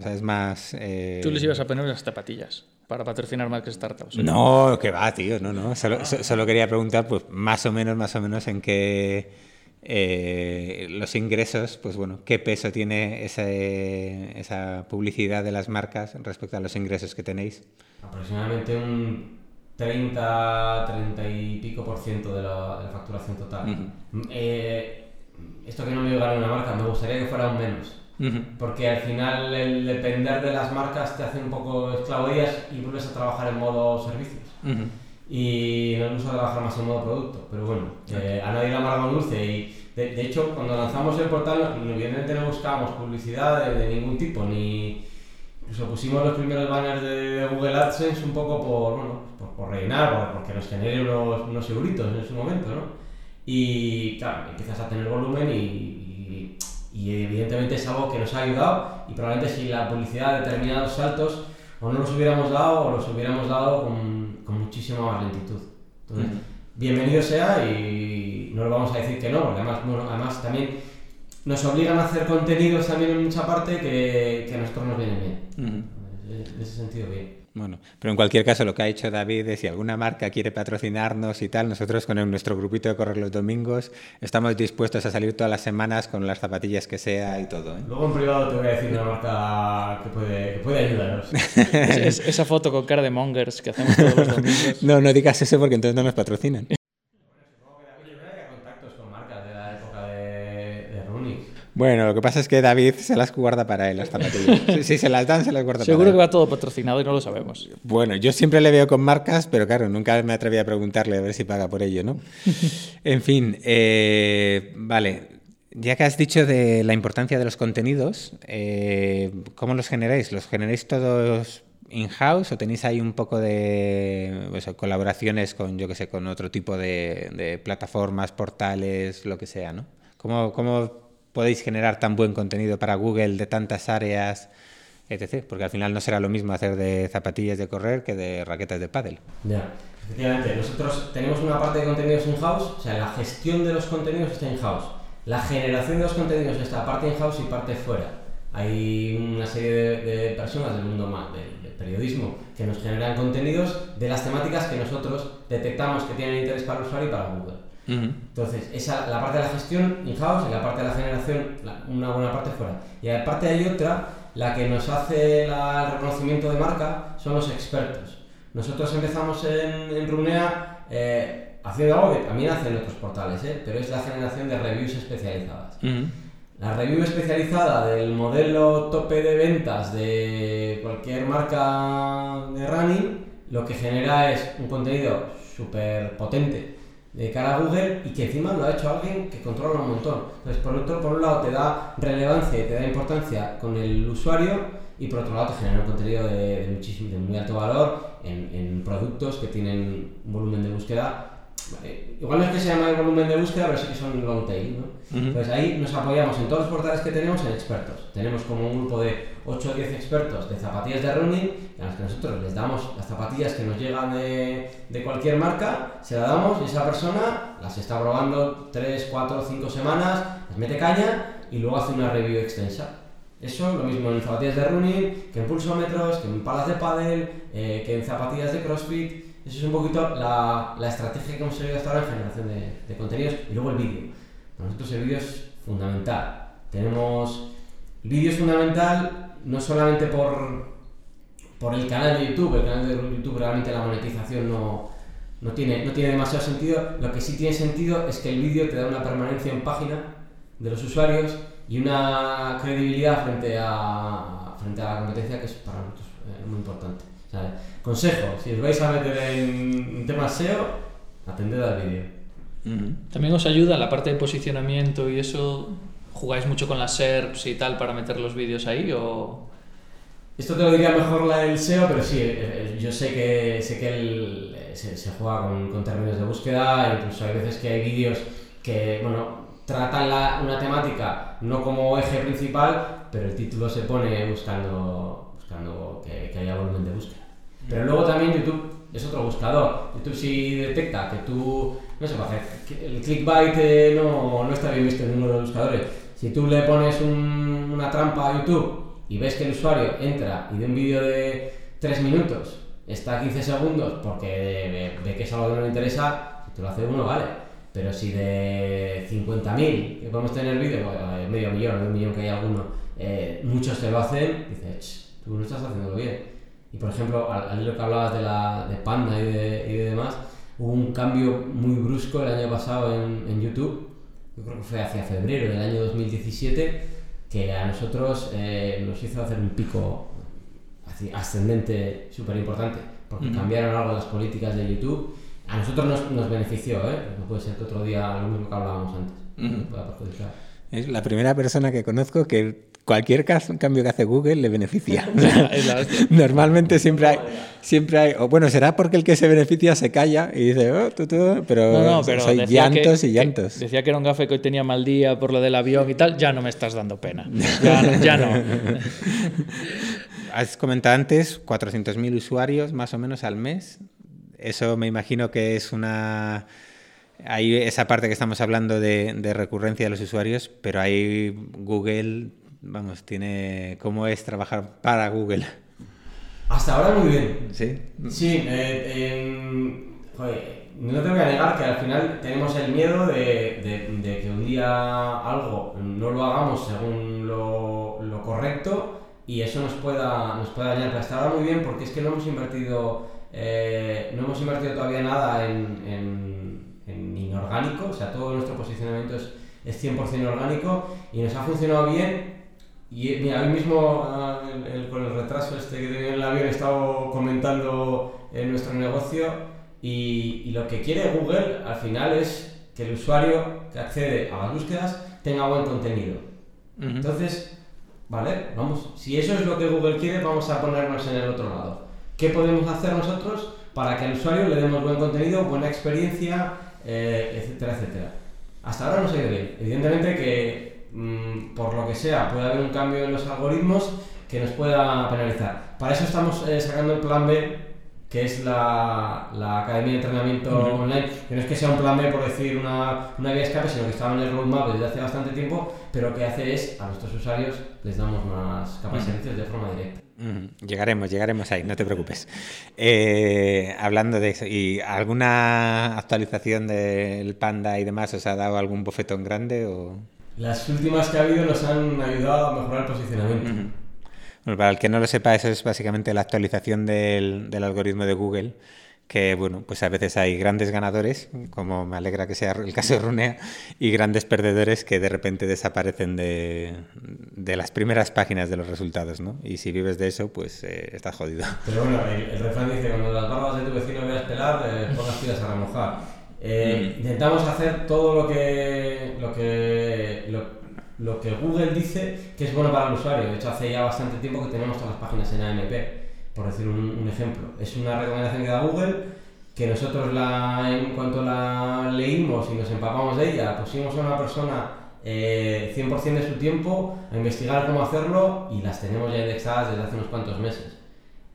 sea, es más... Eh... Tú les ibas a poner las zapatillas para patrocinar más que startups. No, que va, tío, no, no. Solo, solo, quería preguntar, pues más o menos, más o menos en qué eh, los ingresos, pues bueno, qué peso tiene esa, esa publicidad de las marcas respecto a los ingresos que tenéis. Aproximadamente un 30, 30 y pico por ciento de la, de la facturación total. Uh -huh. eh, esto que no me llegara una marca, me gustaría que fuera un menos. Uh -huh. Porque al final el depender de las marcas te hace un poco esclavodías y vuelves a trabajar en modo servicios. Uh -huh. Y no nos gusta trabajar más en modo producto. Pero bueno, eh, a nadie le amarga dulce. Y de, de, hecho, cuando lanzamos el portal, evidentemente no buscábamos publicidad de, de ningún tipo, ni incluso pusimos los primeros banners de Google AdSense un poco por, bueno, por, por rellenar, por, porque nos genere unos, unos euritos en su momento, ¿no? Y claro, empiezas a tener volumen y, y, y, evidentemente es algo que nos ha ayudado y probablemente si la publicidad de determinados saltos o no los hubiéramos dado o los hubiéramos dado con, con muchísima más lentitud. Entonces, bienvenido sea y no le vamos a decir que no, porque además, bueno, además también nos obligan a hacer contenidos también en mucha parte que, que a nosotros nos vienen bien. En ese sentido, bien. Bueno, pero en cualquier caso lo que ha hecho David es si alguna marca quiere patrocinarnos y tal, nosotros con el, nuestro grupito de correr los domingos estamos dispuestos a salir todas las semanas con las zapatillas que sea y todo. ¿eh? Luego en privado te voy a decir una marca que puede, que puede ayudarnos. *laughs* es, esa foto con cara de mongers que hacemos todos los domingos. *laughs* no, no digas eso porque entonces no nos patrocinan. Bueno, lo que pasa es que David se las guarda para él, las zapatillas. *laughs* Si, si se las dan, se las guarda Seguro para él. que va todo patrocinado y no lo sabemos. Bueno, yo siempre le veo con marcas, pero claro, nunca me atreví a preguntarle a ver si paga por ello, ¿no? *laughs* en fin, eh, vale. Ya que has dicho de la importancia de los contenidos, eh, ¿cómo los generáis? ¿Los generáis todos in-house o tenéis ahí un poco de pues, colaboraciones con, yo que sé, con otro tipo de, de plataformas, portales, lo que sea, ¿no? ¿Cómo, cómo podéis generar tan buen contenido para Google de tantas áreas, etc. Porque al final no será lo mismo hacer de zapatillas de correr que de raquetas de pádel. Ya, efectivamente. Nosotros tenemos una parte de contenidos in-house, o sea, la gestión de los contenidos está in-house. La generación de los contenidos está parte in-house y parte fuera. Hay una serie de, de personas del mundo más, del, del, periodismo que nos generan contenidos de las temáticas que nosotros detectamos que tienen interés para el usuario y para Google. Uh -huh. Entonces, esa, la parte de la gestión in-house y la parte de la generación, la, una buena parte fuera. Y aparte hay otra, la que nos hace la, el reconocimiento de marca, son los expertos. Nosotros empezamos en, en Runea eh, haciendo algo que también hacen otros portales, ¿eh? pero es la generación de reviews especializadas. Uh -huh. La review especializada del modelo tope de ventas de cualquier marca de running, lo que genera es un contenido súper potente de cara a Google y que encima lo ha hecho alguien que controla un montón. Entonces, por, otro, por un lado te da relevancia y te da importancia con el usuario y por otro lado te genera un contenido de, de muchísimo, de muy alto valor en, en, productos que tienen un volumen de búsqueda. Eh, igual no es que se llama el volumen de búsqueda, pero sí que son long tail. ¿no? Uh -huh. Entonces ahí nos apoyamos en todos los portales que tenemos en expertos. Tenemos como un grupo de 8 o 10 expertos de zapatillas de running a los que nosotros les damos las zapatillas que nos llegan de, de cualquier marca, se las damos y esa persona las está probando 3, 4, 5 semanas, les mete caña y luego hace una review extensa. Eso, lo mismo en zapatillas de running, que en pulsómetros, que en palas de paddle, eh, que en zapatillas de crossfit. Eso es un poquito la, la estrategia que hemos seguido hasta ahora en generación de, de contenidos. Y luego el vídeo. Para nosotros el vídeo es fundamental. Tenemos... El vídeo es fundamental no solamente por, por el canal de YouTube. El canal de YouTube realmente la monetización no, no, tiene, no tiene demasiado sentido. Lo que sí tiene sentido es que el vídeo te da una permanencia en página de los usuarios y una credibilidad frente a, frente a la competencia que es para nosotros eh, muy importante. Consejo, si os vais a meter en temas SEO, atended al vídeo. También os ayuda la parte de posicionamiento y eso. ¿Jugáis mucho con las SERPs y tal para meter los vídeos ahí o...? Esto te lo diría mejor la del SEO, pero sí, eh, eh, yo sé que, sé que se, se, juega con, con, términos de búsqueda, incluso hay veces que hay vídeos que, bueno, tratan la, una temática no como eje principal, pero el título se pone buscando, buscando que, que haya volumen de búsqueda. Pero luego también YouTube es otro buscador. YouTube si detecta que tú, no sé, el clickbait eh, no, no, está bien visto en uno de los buscadores. Si tú le pones un, una trampa a YouTube y ves que el usuario entra y de un vídeo de 3 minutos está a 15 segundos porque ve, que es algo que no le interesa, si tú lo haces uno, vale pero si de 50.000 que podemos tener vídeo, medio millón, un millón que hay alguno, eh, muchos te lo hacen, dices, tú no estás haciéndolo bien. Y por ejemplo, al, lo que hablabas de, la, de Panda y de, y de demás, hubo un cambio muy brusco el año pasado en, en, YouTube, yo creo que fue hacia febrero del año 2017, que a nosotros eh, nos hizo hacer un pico ascendente súper importante, porque cambiaron algo las políticas de YouTube a nosotros nos, nos benefició, ¿eh? No puede ser que otro día lo mismo que hablábamos antes. pueda perjudicar. Es la primera persona que conozco que cualquier caso, cambio que hace Google le beneficia. *laughs* *laughs* Normalmente siempre hay, siempre hay, o bueno, será porque el que se beneficia se calla y dice, oh, tú, tú, pero, no, no, pero soy llantos y llantos. decía que era un gafe que hoy tenía mal día por lo del avión y tal, ya no me estás dando pena. Ya, ya no. *laughs* Has comentado antes 400.000 usuarios más o menos al mes. Eso me imagino que es una... Hay esa parte que estamos hablando de, recurrencia de los usuarios, pero ahí Google, vamos, tiene... ¿Cómo es trabajar para Google? Hasta ahora muy bien. Sí. Sí, eh, no te voy a negar que al final tenemos el miedo de, que un día algo no lo hagamos según lo, lo, correcto y eso nos pueda, nos pueda dañar. Pero hasta ahora muy bien porque es que no hemos invertido eh, no hemos invertido todavía nada en, en, inorgánico, o sea, todo nuestro posicionamiento es, es 100% orgánico y nos ha funcionado bien. Y mira, hoy mismo ah, con el retraso este que tenía en el avión he estado comentando en nuestro negocio y, y, lo que quiere Google al final es que el usuario que accede a las búsquedas tenga buen contenido. Entonces, vale, vamos, si eso es lo que Google quiere, vamos a ponernos en el otro lado. ¿Qué podemos hacer nosotros para que al usuario le demos buen contenido, buena experiencia, eh, etcétera, etcétera? Hasta ahora no se ido bien. Evidentemente que mm, por lo que sea puede haber un cambio en los algoritmos que nos pueda penalizar. Para eso estamos eh, sacando el plan B, que es la, la Academia de Entrenamiento Online, que no es que sea un plan B por decir una, una vía escape, sino que estaba en el roadmap desde hace bastante tiempo, pero que hace es a nuestros usuarios les damos más capas de servicios de forma directa. Llegaremos, llegaremos ahí, no te preocupes. Eh, hablando de eso, ¿y alguna actualización del Panda y demás os ha dado algún bofetón grande? O? Las últimas que ha habido nos han ayudado a mejorar el posicionamiento. para el que no lo sepa, eso es básicamente la actualización del, del algoritmo de Google que bueno, pues a veces hay grandes ganadores, como me alegra que sea el caso de Runea, y grandes perdedores que de repente desaparecen de, de las primeras páginas de los resultados, ¿no? Y si vives de eso, pues eh, estás jodido. Pero bueno, el, refrán dice, cuando las barbas de tu vecino veas pelar, eh, pongas pilas a remojar. Eh, mm. Intentamos hacer todo lo que, lo que, lo, lo que Google dice que es bueno para el usuario. De hecho, hace ya bastante tiempo que tenemos todas las páginas en AMP por decir un, ejemplo. Es una recomendación que da Google que nosotros la, en cuanto la leímos y nos empapamos de ella, pusimos a una persona eh, 100% de su tiempo a investigar cómo hacerlo y las tenemos ya indexadas desde hace unos cuantos meses.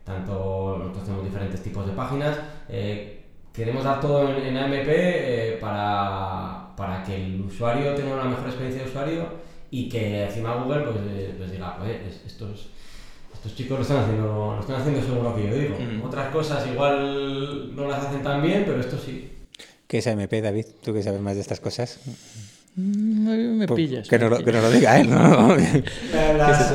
Tanto nosotros tenemos diferentes tipos de páginas. Eh, queremos dar todo en, AMP eh, para, para, que el usuario tenga una mejor experiencia de usuario y que encima Google pues, eh, pues diga, esto es estos chicos lo están haciendo, lo están haciendo según lo que yo digo. Otras cosas igual no las hacen tan bien, pero esto sí. ¿Qué es AMP, David? ¿Tú que sabes más de estas cosas? Mm, me pillas. Que no, lo, que no lo diga él, ¿no? *laughs* Las,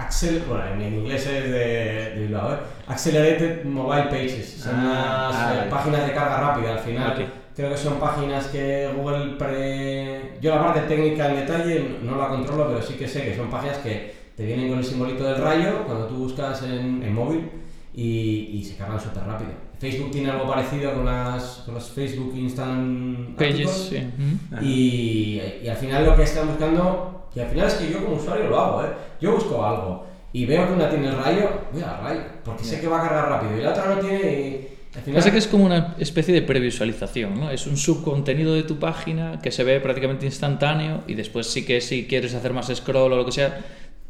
accel, bueno, en inglés es de, de Bilbao, ¿eh? Accelerated Mobile Pages. Son Ah, unas ah, eh, vale. páginas de carga rápida al final. Creo que son páginas que Google pre... Yo la parte técnica en detalle no la controlo, pero sí que sé que son páginas que te vienen con el simbolito del rayo cuando tú buscas en, en móvil y, y se cargan súper rápido. Facebook tiene algo parecido con las, con los Facebook Instant Pages, Articles. sí. Mm. Y, y al final lo que están buscando, y al final es que yo como usuario lo hago, ¿eh? Yo busco algo y veo que una tiene el rayo, voy al rayo, porque sé que va a cargar rápido y la otra no tiene y al final... Pasa que es como una especie de previsualización, ¿no? Es un subcontenido de tu página que se ve prácticamente instantáneo y después sí que si quieres hacer más scroll o lo que sea,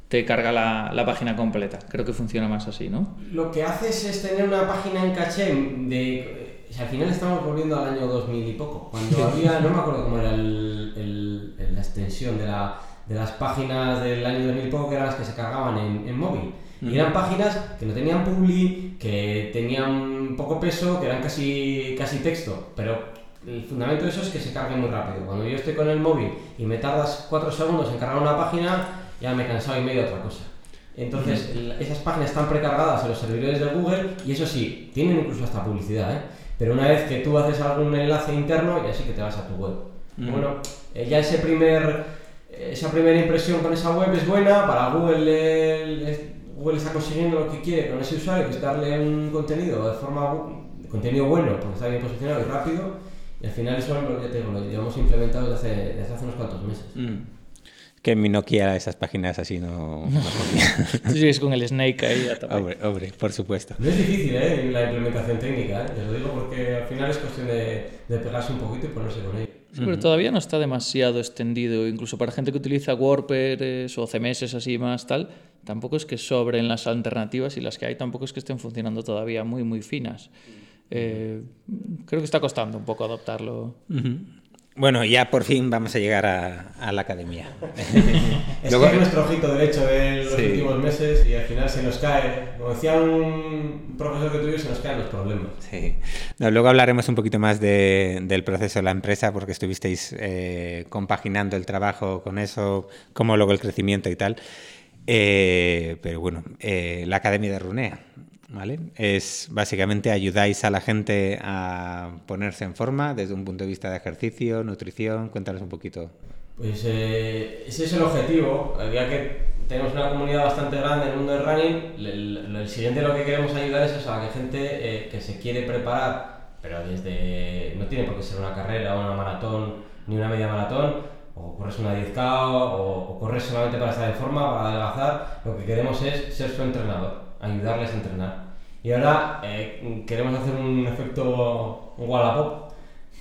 te carga la, la página completa. Creo que funciona más así, ¿no? Lo que haces es tener una página en caché de... o sea, al final estamos volviendo al año 2000 y poco, cuando *laughs* había, no me acuerdo cómo era el, el- la extensión de, la, de las páginas del año 2000 y poco, que eran las que se cargaban en, en móvil. Y eran páginas que no tenían publi, que tenían poco peso, que eran casi, casi texto, pero el fundamento de eso es que se cargue muy rápido. Cuando yo estoy con el móvil y me tardas 4 segundos en cargar una página, ya me he cansado y medio de otra cosa. Entonces, esas páginas están precargadas en los servidores de Google y eso sí, tienen incluso hasta publicidad, ¿eh? Pero una vez que tú haces algún enlace interno, ya sí que te vas a tu web. Bueno, eh, ya ese primer, eh, esa primera impresión con esa web es buena, para Google, le- le- Google está consiguiendo lo que quiere con ese usuario, que es darle un contenido de forma contenido bueno, porque está bien posicionado y rápido, y al final eso lo, ya te digo, lo llevamos implementado desde hace, desde hace unos cuantos meses. Que en mi Nokia esas páginas así no... no. *laughs* Tú sigues con el Snake ahí a tope. hombre, hombre, por supuesto. No es difícil ¿eh? la implementación técnica, ¿eh? te lo digo porque al final es cuestión de, de pegarse un poquito y ponerse con ello. Sí, pero todavía no está demasiado extendido, incluso para gente que utiliza WordPress o CMS así más tal, tampoco es que sobren las alternativas y las que hay tampoco es que estén funcionando todavía muy muy finas. Eh, creo que está costando un poco adoptarlo. Bueno, ya por fin vamos a llegar a, a la academia. *laughs* Es Luego- que es nuestro ojito derecho de los Sí. últimos meses y al final se nos cae, como decía un profesor que tuve, se nos caen los problemas. Sí. No, luego hablaremos un poquito más de- del proceso de la empresa, porque estuvisteis eh, compaginando el trabajo con eso, cómo luego el crecimiento y tal. Eh, pero bueno, eh, la Academia de Runea, ¿vale? Es básicamente ayudáis a la gente a ponerse en forma desde un punto de vista de ejercicio, nutrición. Cuéntanos un poquito. Pues eh, ese es el objetivo, ya que tenemos una comunidad bastante grande en el mundo del running, el, el siguiente lo que queremos ayudar es eso, a que gente eh, que se quiere preparar, pero desde, no tiene por qué ser una carrera una maratón ni una media maratón, o corres una 10K o, o corres solamente para estar en forma, para adelgazar, lo que queremos es ser su entrenador, ayudarles a entrenar. Y ahora eh, queremos hacer un efecto Wallapop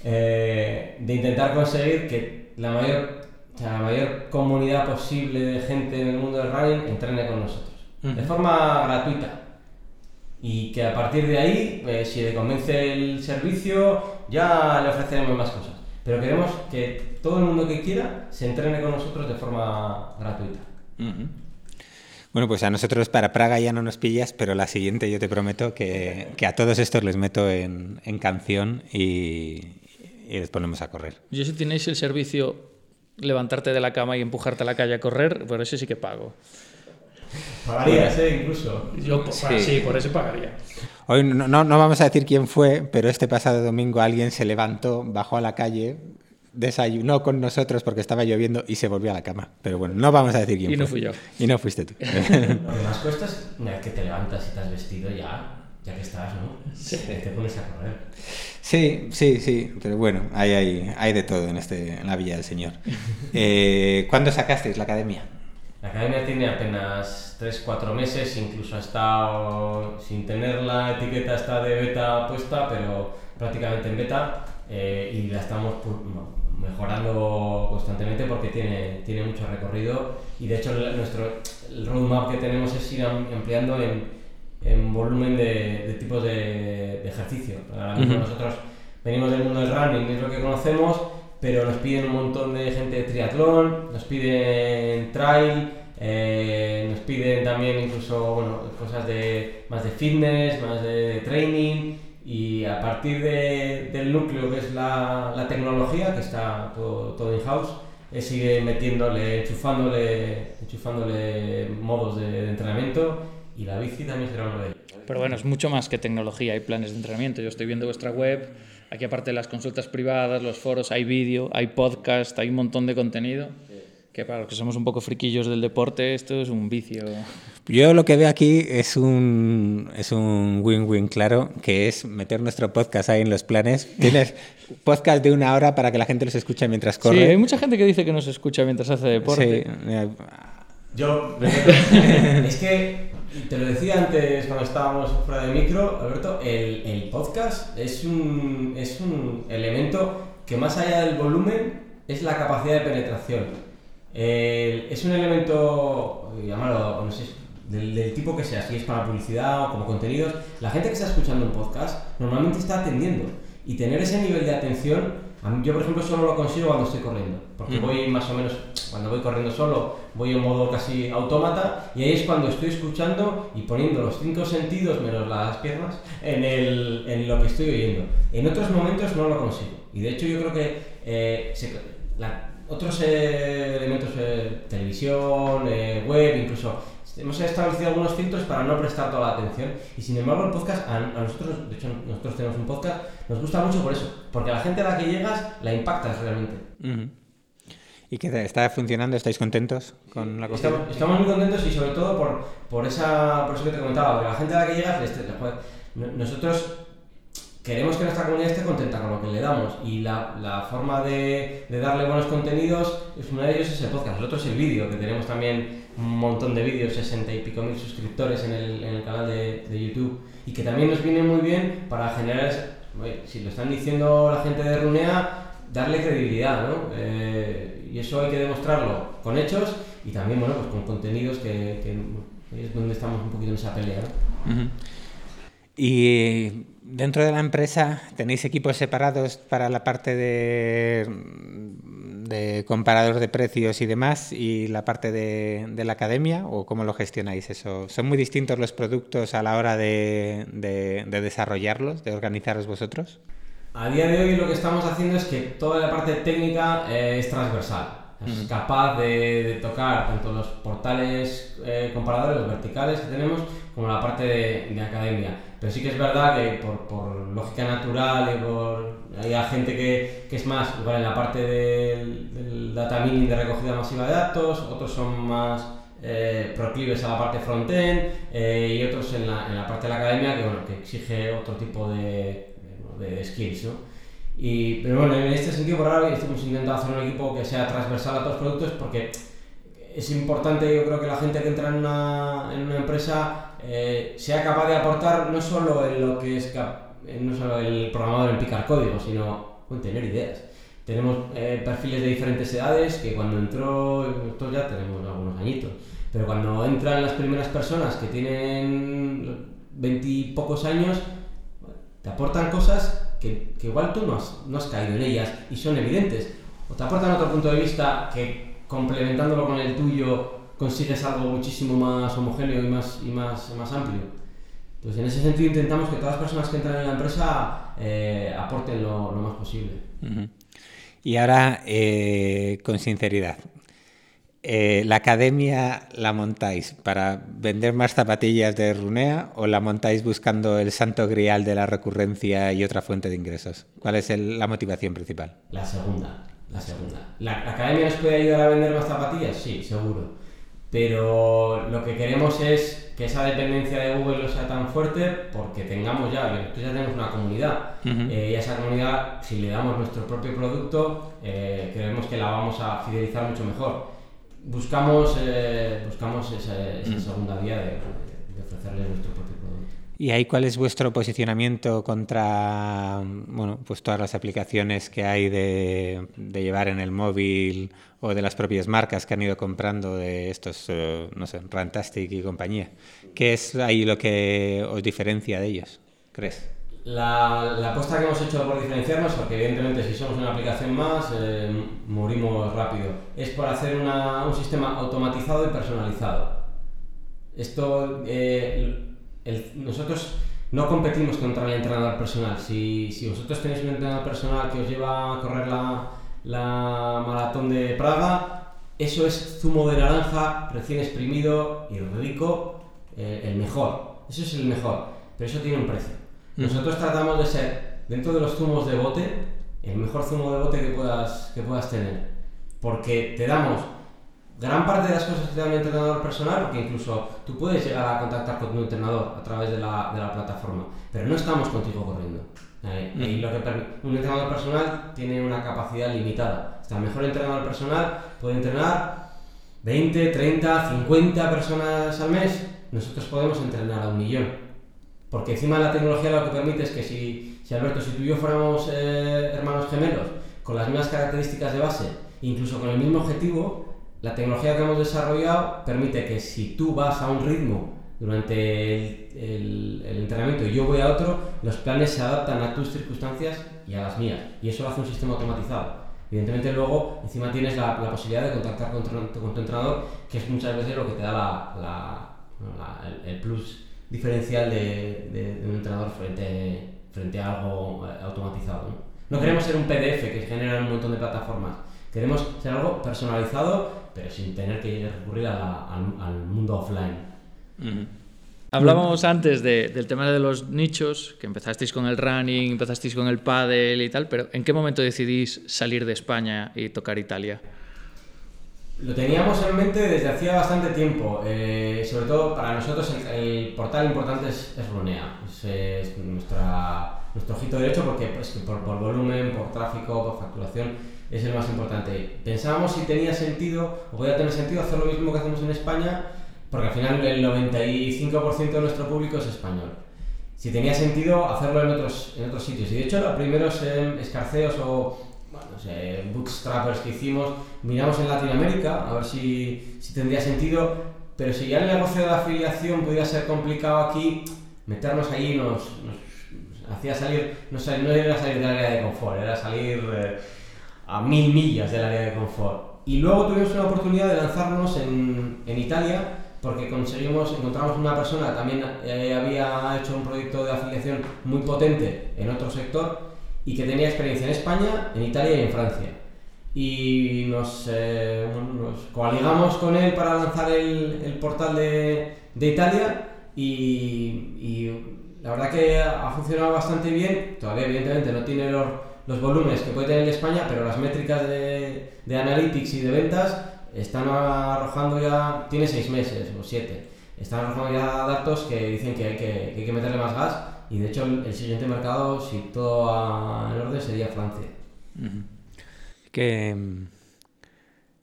eh, de intentar conseguir que la mayor, o sea, la mayor comunidad posible de gente en el mundo del running entrene con nosotros, de forma gratuita. Y que a partir de ahí, eh, si le convence el servicio, ya le ofreceremos más cosas. Pero queremos que todo el mundo que quiera se entrene con nosotros de forma gratuita. Bueno, pues a nosotros para Praga ya no nos pillas, pero la siguiente yo te prometo que, que a todos estos les meto en, en canción y, y les ponemos a correr. Yo si tenéis el servicio levantarte de la cama y empujarte a la calle a correr, por eso sí que pago. Pagarías, ¿eh? Incluso. Yo Sí. sí, por eso pagaría. Hoy no, no, no vamos a decir quién fue, pero este pasado domingo alguien se levantó, bajó a la calle, desayunó con nosotros porque estaba lloviendo y se volvió a la cama. Pero bueno, no vamos a decir quién Y fue. no fui yo. Y no fuiste tú. *laughs* Lo que más cuesta es una vez que te levantas y te has vestido ya, ya que estás, ¿no? Te, te pones a correr. Sí, sí, sí, pero bueno, hay, hay, hay de todo en, este, en la Villa del Señor. *laughs* Eh, ¿Cuándo sacasteis la academia? La academia tiene apenas 3-4 meses, incluso ha estado sin tener la etiqueta está de beta puesta, pero prácticamente en beta eh, y la estamos pu- bueno, mejorando constantemente porque tiene, tiene mucho recorrido y de hecho el, nuestro, el roadmap que tenemos es ir am- ampliando en, en volumen de, de tipos de, de ejercicio. Ahora mismo Ujú. nosotros venimos del mundo del running, es lo que conocemos, pero nos piden un montón de gente de triatlón, nos piden trail, eh, nos piden también incluso bueno, cosas de, más de fitness, más de training y a partir de- del núcleo que es la, la tecnología, que está todo, todo in-house, él sigue metiéndole, enchufándole, enchufándole modos de, de entrenamiento y la bici también será uno de ellos. Pero bueno, es mucho más que tecnología, hay planes de entrenamiento. Yo estoy viendo vuestra web, aquí aparte de las consultas privadas, los foros, hay vídeo, hay podcast, hay un montón de contenido. Que para los que somos un poco friquillos del deporte, esto es un vicio. Yo lo que veo aquí es un es un win-win claro, que es meter nuestro podcast ahí en los planes. *laughs* Tienes podcast de una hora para que la gente los escuche mientras corre. Sí, hay mucha gente que dice que nos escucha mientras hace deporte. Sí, eh, Yo, *laughs* *laughs* es que te lo decía antes cuando estábamos fuera de micro, Alberto, el, el podcast es un, es un elemento que más allá del volumen es la capacidad de penetración. El- es un elemento, llamarlo, no sé, del, del tipo que sea, si es para publicidad o como contenidos. La gente que está escuchando un podcast normalmente está atendiendo y tener ese nivel de atención, a mí- yo por ejemplo solo lo consigo cuando estoy corriendo, porque Ujú. voy más o menos, cuando voy corriendo solo, voy en modo casi autómata y ahí es cuando estoy escuchando y poniendo los cinco sentidos menos las piernas en, el, en lo que estoy oyendo. En otros momentos no lo consigo y de hecho yo creo que eh, se- la- otros eh, elementos, eh, televisión, eh, web, incluso hemos establecido algunos filtros para no prestar toda la atención y sin embargo el podcast, a, a nosotros, de hecho nosotros tenemos un podcast, nos gusta mucho por eso, porque a la gente a la que llegas la impactas realmente. ¿Y qué? ¿Está funcionando? ¿Estáis contentos con la Estamos, cogida? estamos muy contentos y sobre todo por, por, esa, por eso que te comentaba, porque la gente a la que llegas, no- nosotros queremos que nuestra comunidad esté contenta con lo que le damos y la, la forma de, de darle buenos contenidos, es uno de ellos es el podcast, el otro es el vídeo, que tenemos también un montón de vídeos, 60 y pico mil suscriptores en el, en el canal de, de YouTube y que también nos viene muy bien para generar, si lo están diciendo la gente de Runea, darle credibilidad, ¿no? Eh, y eso hay que demostrarlo con hechos y también, bueno, pues con contenidos que, es donde estamos un poquito en esa pelea, ¿no? Y dentro de la empresa tenéis equipos separados para la parte de, de comparador de precios y demás y la parte de, de la academia o cómo lo gestionáis eso. ¿Son muy distintos los productos a la hora de, de- de desarrollarlos, de organizaros vosotros? A día de hoy lo que estamos haciendo es que toda la parte técnica eh, es transversal. Es capaz de, de tocar tanto los portales eh, comparadores, los verticales que tenemos, como la parte de, de academia. Pero sí que es verdad que por, por lógica natural y por... Hay gente que, que es más igual en la parte del, data mining de recogida masiva de datos, otros son más eh, proclives a la parte front-end eh, y otros en la, en la parte de la academia que, bueno, que exige otro tipo de, de, skills. ¿no? Y, pero bueno, en este sentido por ahora hemos intentado hacer un equipo que sea transversal a todos los productos porque es importante, yo creo que la gente que entra en una, en una empresa eh, sea capaz de aportar no solo en lo que es en no solo el programador en picar código, sino en tener ideas. Tenemos eh, perfiles de diferentes edades que cuando entró, nosotros ya tenemos algunos añitos, pero cuando entran las primeras personas que tienen veintipocos años, te aportan cosas que, que igual tú no has, no has caído en ellas y son evidentes. O te aportan otro punto de vista que complementándolo con el tuyo consigues algo muchísimo más homogéneo y más, y más, más amplio. Entonces, en ese sentido intentamos que todas las personas que entran en la empresa eh, aporten lo, lo más posible. Y ahora, eh, con sinceridad, eh, ¿la academia la montáis para vender más zapatillas de Runea o la montáis buscando el santo grial de la recurrencia y otra fuente de ingresos? ¿Cuál es el- la motivación principal? La segunda, la segunda. ¿La, la academia nos puede ayudar a vender más zapatillas? Sí, seguro. Pero lo que queremos es que esa dependencia de Google no sea tan fuerte porque tengamos ya, nosotros ya tenemos una comunidad. Ujú. Eh, y a esa comunidad, si le damos nuestro propio producto, eh, creemos que la vamos a fidelizar mucho mejor. Buscamos, eh, buscamos esa, esa segunda vía de, de ofrecerles nuestro propio producto. ¿Y ahí cuál es vuestro posicionamiento contra bueno, pues todas las aplicaciones que hay de, llevar en el móvil o de las propias marcas que han ido comprando de estos, eh, no sé, Rantastic y compañía? ¿Qué es ahí lo que os diferencia de ellos, crees? La, la apuesta que hemos hecho por diferenciarnos, porque evidentemente si somos una aplicación más, eh, morimos rápido, es por hacer una- un sistema automatizado y personalizado. Esto, eh, el- nosotros no competimos contra el entrenador personal. Si, si vosotros tenéis un entrenador personal que os lleva a correr la, la maratón de Praga, eso es zumo de naranja recién exprimido y rico, eh, el mejor. Eso es el mejor, pero eso tiene un precio. Nosotros tratamos de ser, dentro de los zumos de bote, el mejor zumo de bote que puedas, que puedas tener. Porque te damos gran parte de las cosas que te da un entrenador personal, porque incluso tú puedes llegar a contactar con tu entrenador a través de la, de la plataforma, pero no estamos contigo corriendo. Eh, y lo que un entrenador personal tiene una capacidad limitada. el mejor entrenador personal puede entrenar 20, 30, 50 personas al mes. Nosotros podemos entrenar a un millón. Porque encima la tecnología lo que permite es que si, si Alberto, si tú y yo fuéramos eh, hermanos gemelos, con las mismas características de base, incluso con el mismo objetivo, la tecnología que hemos desarrollado permite que si tú vas a un ritmo durante el, entrenamiento y yo voy a otro, los planes se adaptan a tus circunstancias y a las mías. Y eso lo hace un sistema automatizado. Evidentemente luego encima tienes la, posibilidad de contactar con tu, entrenador, que es muchas veces lo que te da la, el, plus diferencial de, un entrenador frente, frente a algo eh, automatizado. ¿no? queremos ser un PDF que genera un montón de plataformas. Queremos ser algo personalizado, pero sin tener que recurrir al mundo offline. Hablábamos antes del tema de los nichos, que empezasteis con el running, empezasteis con el paddle y tal, pero ¿en qué momento decidís salir de España y tocar Italia? Lo teníamos en mente desde hacía bastante tiempo. Eh, sobre todo para nosotros el, portal importante es, Runea. Es, nuestra, nuestro ojito derecho porque pues, por, por, volumen, por tráfico, por facturación es el más importante. Pensábamos si tenía sentido o podía tener sentido hacer lo mismo que hacemos en España porque al final el 95% de nuestro público es español. Si tenía sentido hacerlo en otros, en otros sitios. Y de hecho, los primeros escarceos o bueno, no sé, bootstrappers que hicimos, miramos en Latinoamérica a ver si, si tendría sentido, pero si ya el negocio de afiliación pudiera ser complicado aquí, meternos ahí nos, hacía salir, no, no era salir del área de confort, era salir eh, a mil millas del área de confort. Y luego tuvimos una oportunidad de lanzarnos en, en Italia porque conseguimos, encontramos una persona también eh, había hecho un proyecto de afiliación muy potente en otro sector y que tenía experiencia en España, en Italia y en Francia. Y nos, eh, nos coaligamos con él para lanzar el, el portal de, de Italia y, y, la verdad que ha funcionado bastante bien. Todavía evidentemente no tiene los, los volúmenes que puede tener en España, pero las métricas de, de analytics y de ventas están arrojando ya, tiene seis meses o siete, están arrojando ya datos que dicen que hay que, hay que meterle más gas y de hecho el, siguiente mercado, si todo va en orden, sería Francia. Que mm,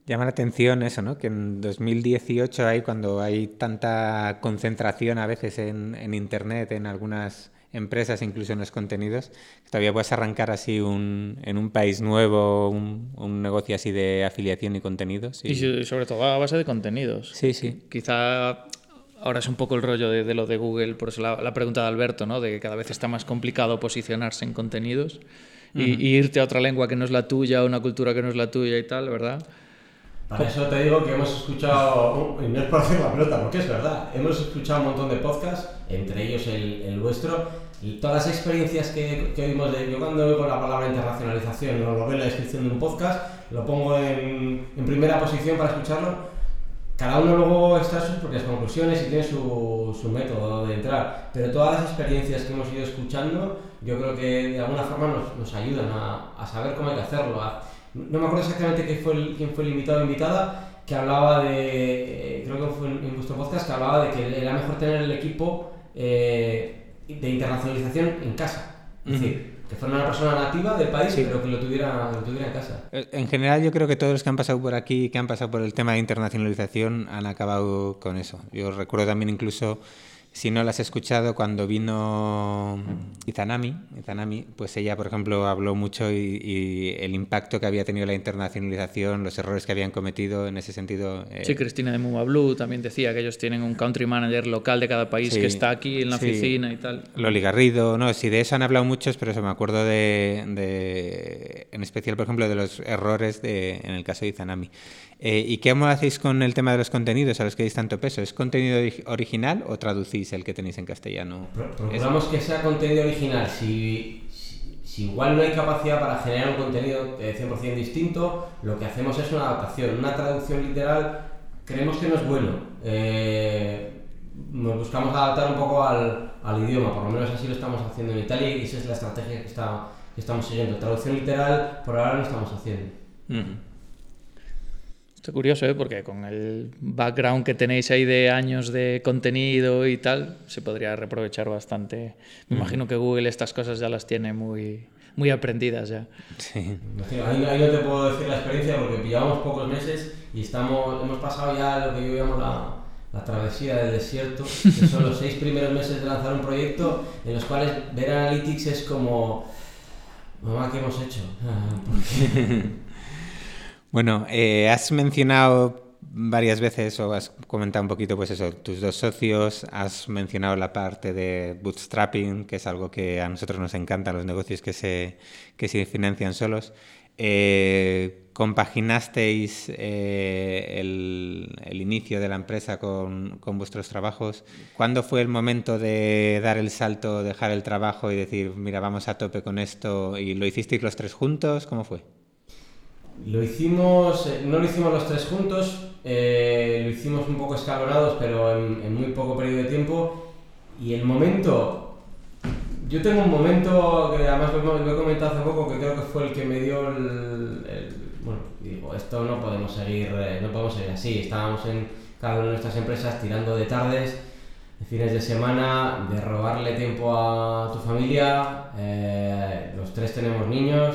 llama la atención eso, ¿no? Que en 2018 hay cuando hay tanta concentración a veces en, en Internet, en algunas empresas, incluso en los contenidos, todavía puedes arrancar así un, en un país nuevo un, negocio así de afiliación y contenidos. Y... sobre todo a base de contenidos. Sí, sí. Quizá ahora es un poco el rollo de, lo de Google, por eso la, pregunta de Alberto, ¿no? de que cada vez está más complicado posicionarse en contenidos y, y, irte a otra lengua que no es la tuya, una cultura que no es la tuya y tal, ¿verdad? Para eso te digo que hemos escuchado, y no es por hacer la pelota, porque es verdad, hemos escuchado un montón de podcasts, entre ellos el, el y todas las experiencias que, que oímos de. Yo cuando oigo la palabra internacionalización o lo veo en la descripción de un podcast, lo pongo en, en primera posición para escucharlo. Cada uno luego extrae sus propias conclusiones y tiene su, su, método de entrar, pero todas las experiencias que hemos ido escuchando, yo creo que de alguna forma nos, nos ayudan a, a, saber cómo hay que hacerlo. no me acuerdo exactamente quién fue el, quién fue el invitado o invitada, que hablaba de, creo que fue en, vuestro podcast, que hablaba de que era mejor tener el equipo eh, de internacionalización en casa. Es decir, que fuera una persona nativa del país, pero que lo tuviera, lo tuviera en casa. Eh, en general, yo creo que todos los que han pasado por aquí, que han pasado por el tema de internacionalización, han acabado con eso. Yo recuerdo también incluso si no la has escuchado, cuando vino Izanami, Izanami, pues ella, por ejemplo, habló mucho y, el impacto que había tenido la internacionalización, los errores que habían cometido en ese sentido. Eh, sí, Cristina de Muma Blue también decía que ellos tienen un country manager local de cada país que está aquí en la oficina y tal. Loli Garrido, no, sí, de eso han hablado muchos, pero eso me acuerdo de, de especial, por ejemplo, de los errores en el caso de Izanami. Eh, ¿Y qué hacéis con el tema de los contenidos a los que dais tanto peso? ¿Es contenido original o traducís el que tenéis en castellano? Procuramos que sea contenido original. Si, si igual no hay capacidad para generar un contenido 100% distinto, lo que hacemos es una adaptación, una traducción literal, creemos que no es bueno. Eh, nos buscamos adaptar un poco al, al, idioma, por lo menos así lo estamos haciendo en Italia y esa es la estrategia que, está, estamos siguiendo. Traducción literal por ahora no estamos haciendo. Esto curioso, ¿eh? porque con el background que tenéis ahí de años de contenido y tal, se podría reaprovechar bastante. Me imagino que Google estas cosas ya las tiene muy, muy aprendidas ya. Sí. Ahí, no te puedo decir la experiencia porque llevamos pocos meses y estamos, hemos pasado ya lo que yo llamo la, la travesía del desierto, que son los *laughs* seis primeros meses de lanzar un proyecto en los cuales ver Analytics es como, mamá, ¿qué hemos hecho? *laughs* Bueno, eh, has mencionado varias veces o has comentado un poquito, pues eso, tus dos socios, has mencionado la parte de bootstrapping, que es algo que a nosotros nos encanta, los negocios que se, que se financian solos. Eh, compaginasteis eh, el, inicio de la empresa con, vuestros trabajos. ¿Cuándo fue el momento de dar el salto, dejar el trabajo y decir, mira, vamos a tope con esto? ¿Y lo hicisteis los tres juntos? ¿Cómo fue? Lo hicimos, eh, no lo hicimos los tres juntos, lo hicimos un poco escalonados, pero en, muy poco periodo de tiempo. Y el momento, yo tengo un momento que además lo, he comentado hace poco, que creo que fue el que me dio el, bueno, digo, esto no podemos seguir, eh, no podemos seguir así. Estábamos en cada una de nuestras empresas tirando de tardes, de fines de semana, de robarle tiempo a tu familia. los tres tenemos niños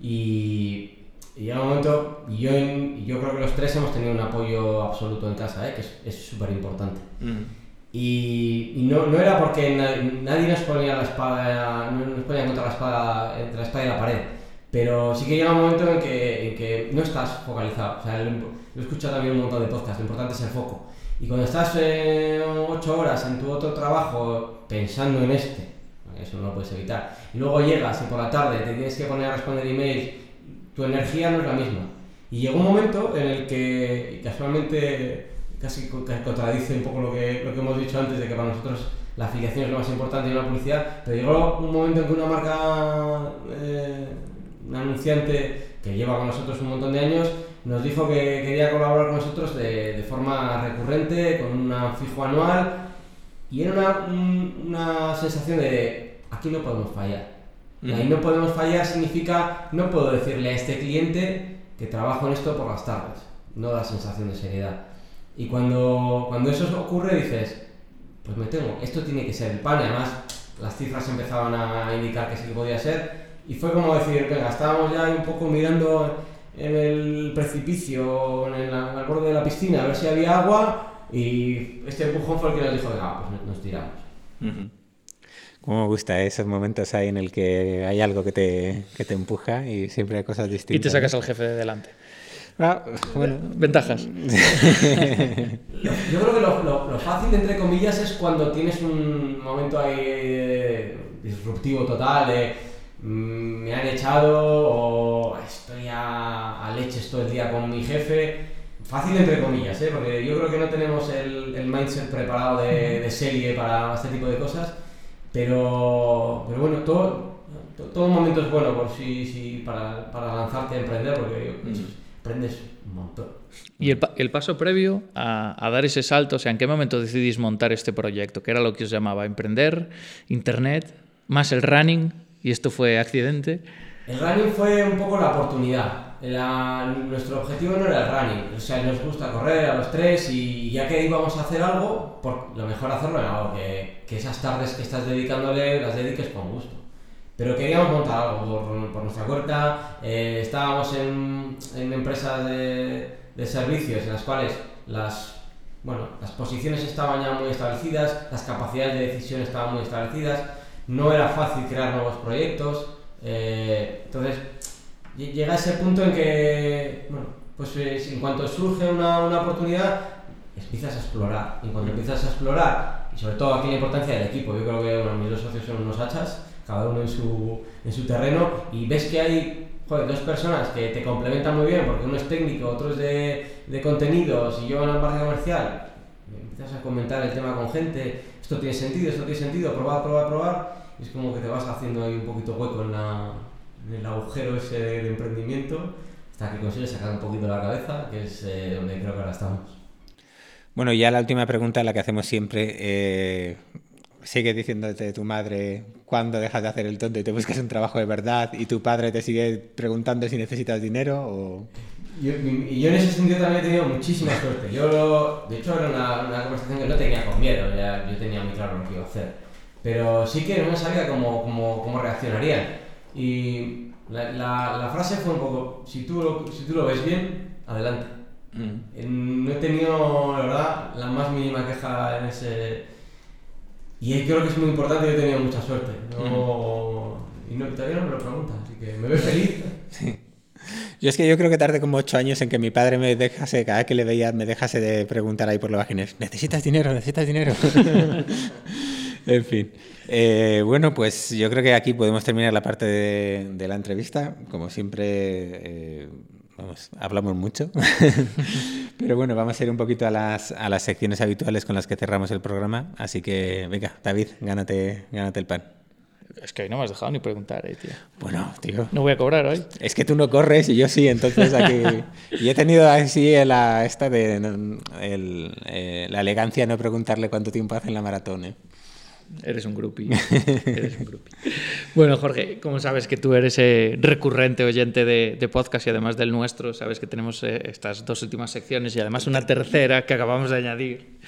y y llega un momento, y yo, yo creo que los tres hemos tenido un apoyo absoluto en casa, ¿eh? que es súper importante. Mm. Y, y no, no, era porque nadie nos ponía la espada, no nos ponía contra la espada, entre la espada y la pared, pero sí que llega un momento en que, en que no estás focalizado. O sea, lo, he escuchado también un montón de podcasts, lo importante es el foco. Y cuando estás eh, ocho horas en tu otro trabajo pensando en este, eso no lo puedes evitar, y luego llegas y por la tarde te tienes que poner a responder emails tu energía no es la misma. Y llegó un momento en el que, casualmente, casi contradice un poco lo que, lo que hemos dicho antes, de que para nosotros la afiliación es lo más importante y la publicidad, pero llegó un momento en que una marca, eh, un anunciante que lleva con nosotros un montón de años, nos dijo que quería colaborar con nosotros de, de forma recurrente, con un fijo anual, y era una, una sensación de aquí no podemos fallar. Y ahí no podemos fallar significa, no puedo decirle a este cliente que trabajo en esto por las tardes. No da sensación de seriedad. Y cuando, cuando eso ocurre dices, pues me tengo, esto tiene que ser el pan. además, las cifras empezaban a indicar que sí que podía ser. Y fue como decir, venga, estábamos ya un poco mirando en el precipicio, en el, al borde de la piscina, a ver si había agua. Y este empujón fue el que nos dijo, venga, pues nos tiramos. Cómo me gusta esos momentos ahí en el que hay algo que te, que te empuja y siempre hay cosas distintas. Y te sacas al jefe de delante. Ah, bueno. Ventajas. *laughs* Yo creo que lo, lo, fácil, entre comillas, es cuando tienes un momento ahí disruptivo total de mm, me han echado o estoy a, a, leches todo el día con mi jefe. Fácil, entre comillas, ¿eh? porque yo creo que no tenemos el, el mindset preparado de, de serie para este tipo de cosas. Pero, pero bueno, todo, todo momento es bueno por si, si para, para, lanzarte a emprender, porque mm. Aprendes un montón. Y el, el paso previo a, a, dar ese salto, o sea, ¿en qué momento decidís montar este proyecto? ¿Qué era lo que os llamaba? ¿Emprender? ¿Internet? ¿Más el running? ¿Y esto fue accidente? El running fue un poco la oportunidad. La, nuestro objetivo no era el running, o sea, nos gusta correr a los tres y ya que íbamos a hacer algo, por, lo mejor hacerlo en algo que, que, esas tardes que estás dedicándole las dediques con gusto. Pero queríamos montar algo por, por nuestra cuenta, eh, estábamos en, en empresas de, de, servicios en las cuales las, bueno, las posiciones estaban ya muy establecidas, las capacidades de decisión estaban muy establecidas, no era fácil crear nuevos proyectos, eh, entonces llega ese punto en que, bueno, pues eh, en cuanto surge una, una oportunidad, empiezas a explorar. Y cuando empiezas a explorar, y sobre todo aquí la importancia del equipo, yo creo que bueno, mis dos socios son unos hachas, cada uno en su, en su terreno, y ves que hay dos personas que te complementan muy bien, porque uno es técnico, otro es de, de contenidos y en la parte comercial, empiezas a comentar el tema con gente, esto tiene sentido, esto tiene sentido, probar, probar, probar, es como que te vas haciendo ahí un poquito hueco en, la, en el agujero ese de emprendimiento hasta que consigues sacar un poquito la cabeza, que es eh, donde creo que ahora estamos. Bueno, ya la última pregunta, la que hacemos siempre, eh, sigue diciéndote tu madre cuándo dejas de hacer el tonto y te buscas un trabajo de verdad y tu padre te sigue preguntando si necesitas dinero o... Yo, y yo en ese sentido también he tenido muchísima suerte. Yo, de hecho, era una, una conversación que no tenía con miedo, ya, yo tenía muy claro lo que iba a hacer. Pero sí que no sabía cómo, cómo, cómo reaccionarían. Y la, la, la, frase fue un poco, si tú lo, si tú lo ves bien, adelante. Mm. No he tenido, la verdad, la más mínima queja en ese... Y creo que es muy importante, yo he tenido mucha suerte. No, mm. Y no, todavía no me lo preguntan, así que me veo feliz. *laughs* Sí. Yo es que yo creo que tardé como ocho años en que mi padre me dejase, cada vez que le veía, me dejase de preguntar ahí por los bajines, ¿necesitas dinero? ¿Necesitas dinero? *laughs* en fin. Eh, bueno, pues yo creo que aquí podemos terminar la parte de, de la entrevista. Como siempre, eh, vamos, hablamos mucho. *laughs* Pero bueno, vamos a ir un poquito a las, a las secciones habituales con las que cerramos el programa. Así que, venga, David, gánate, gánate el pan. Es que hoy no me has dejado ni preguntar, eh, tío. Bueno, tío. No voy a cobrar hoy. Es que tú no corres y yo sí, entonces aquí. *laughs* y he tenido así la, esta de el, eh, la elegancia de no preguntarle cuánto tiempo hace en la maratón, ¿eh? Eres un grupi. *laughs* eres un grupi. Bueno, Jorge, como sabes que tú eres eh, recurrente oyente de, de, podcast y además del nuestro, sabes que tenemos eh, estas dos últimas secciones y además una tercera que acabamos de añadir,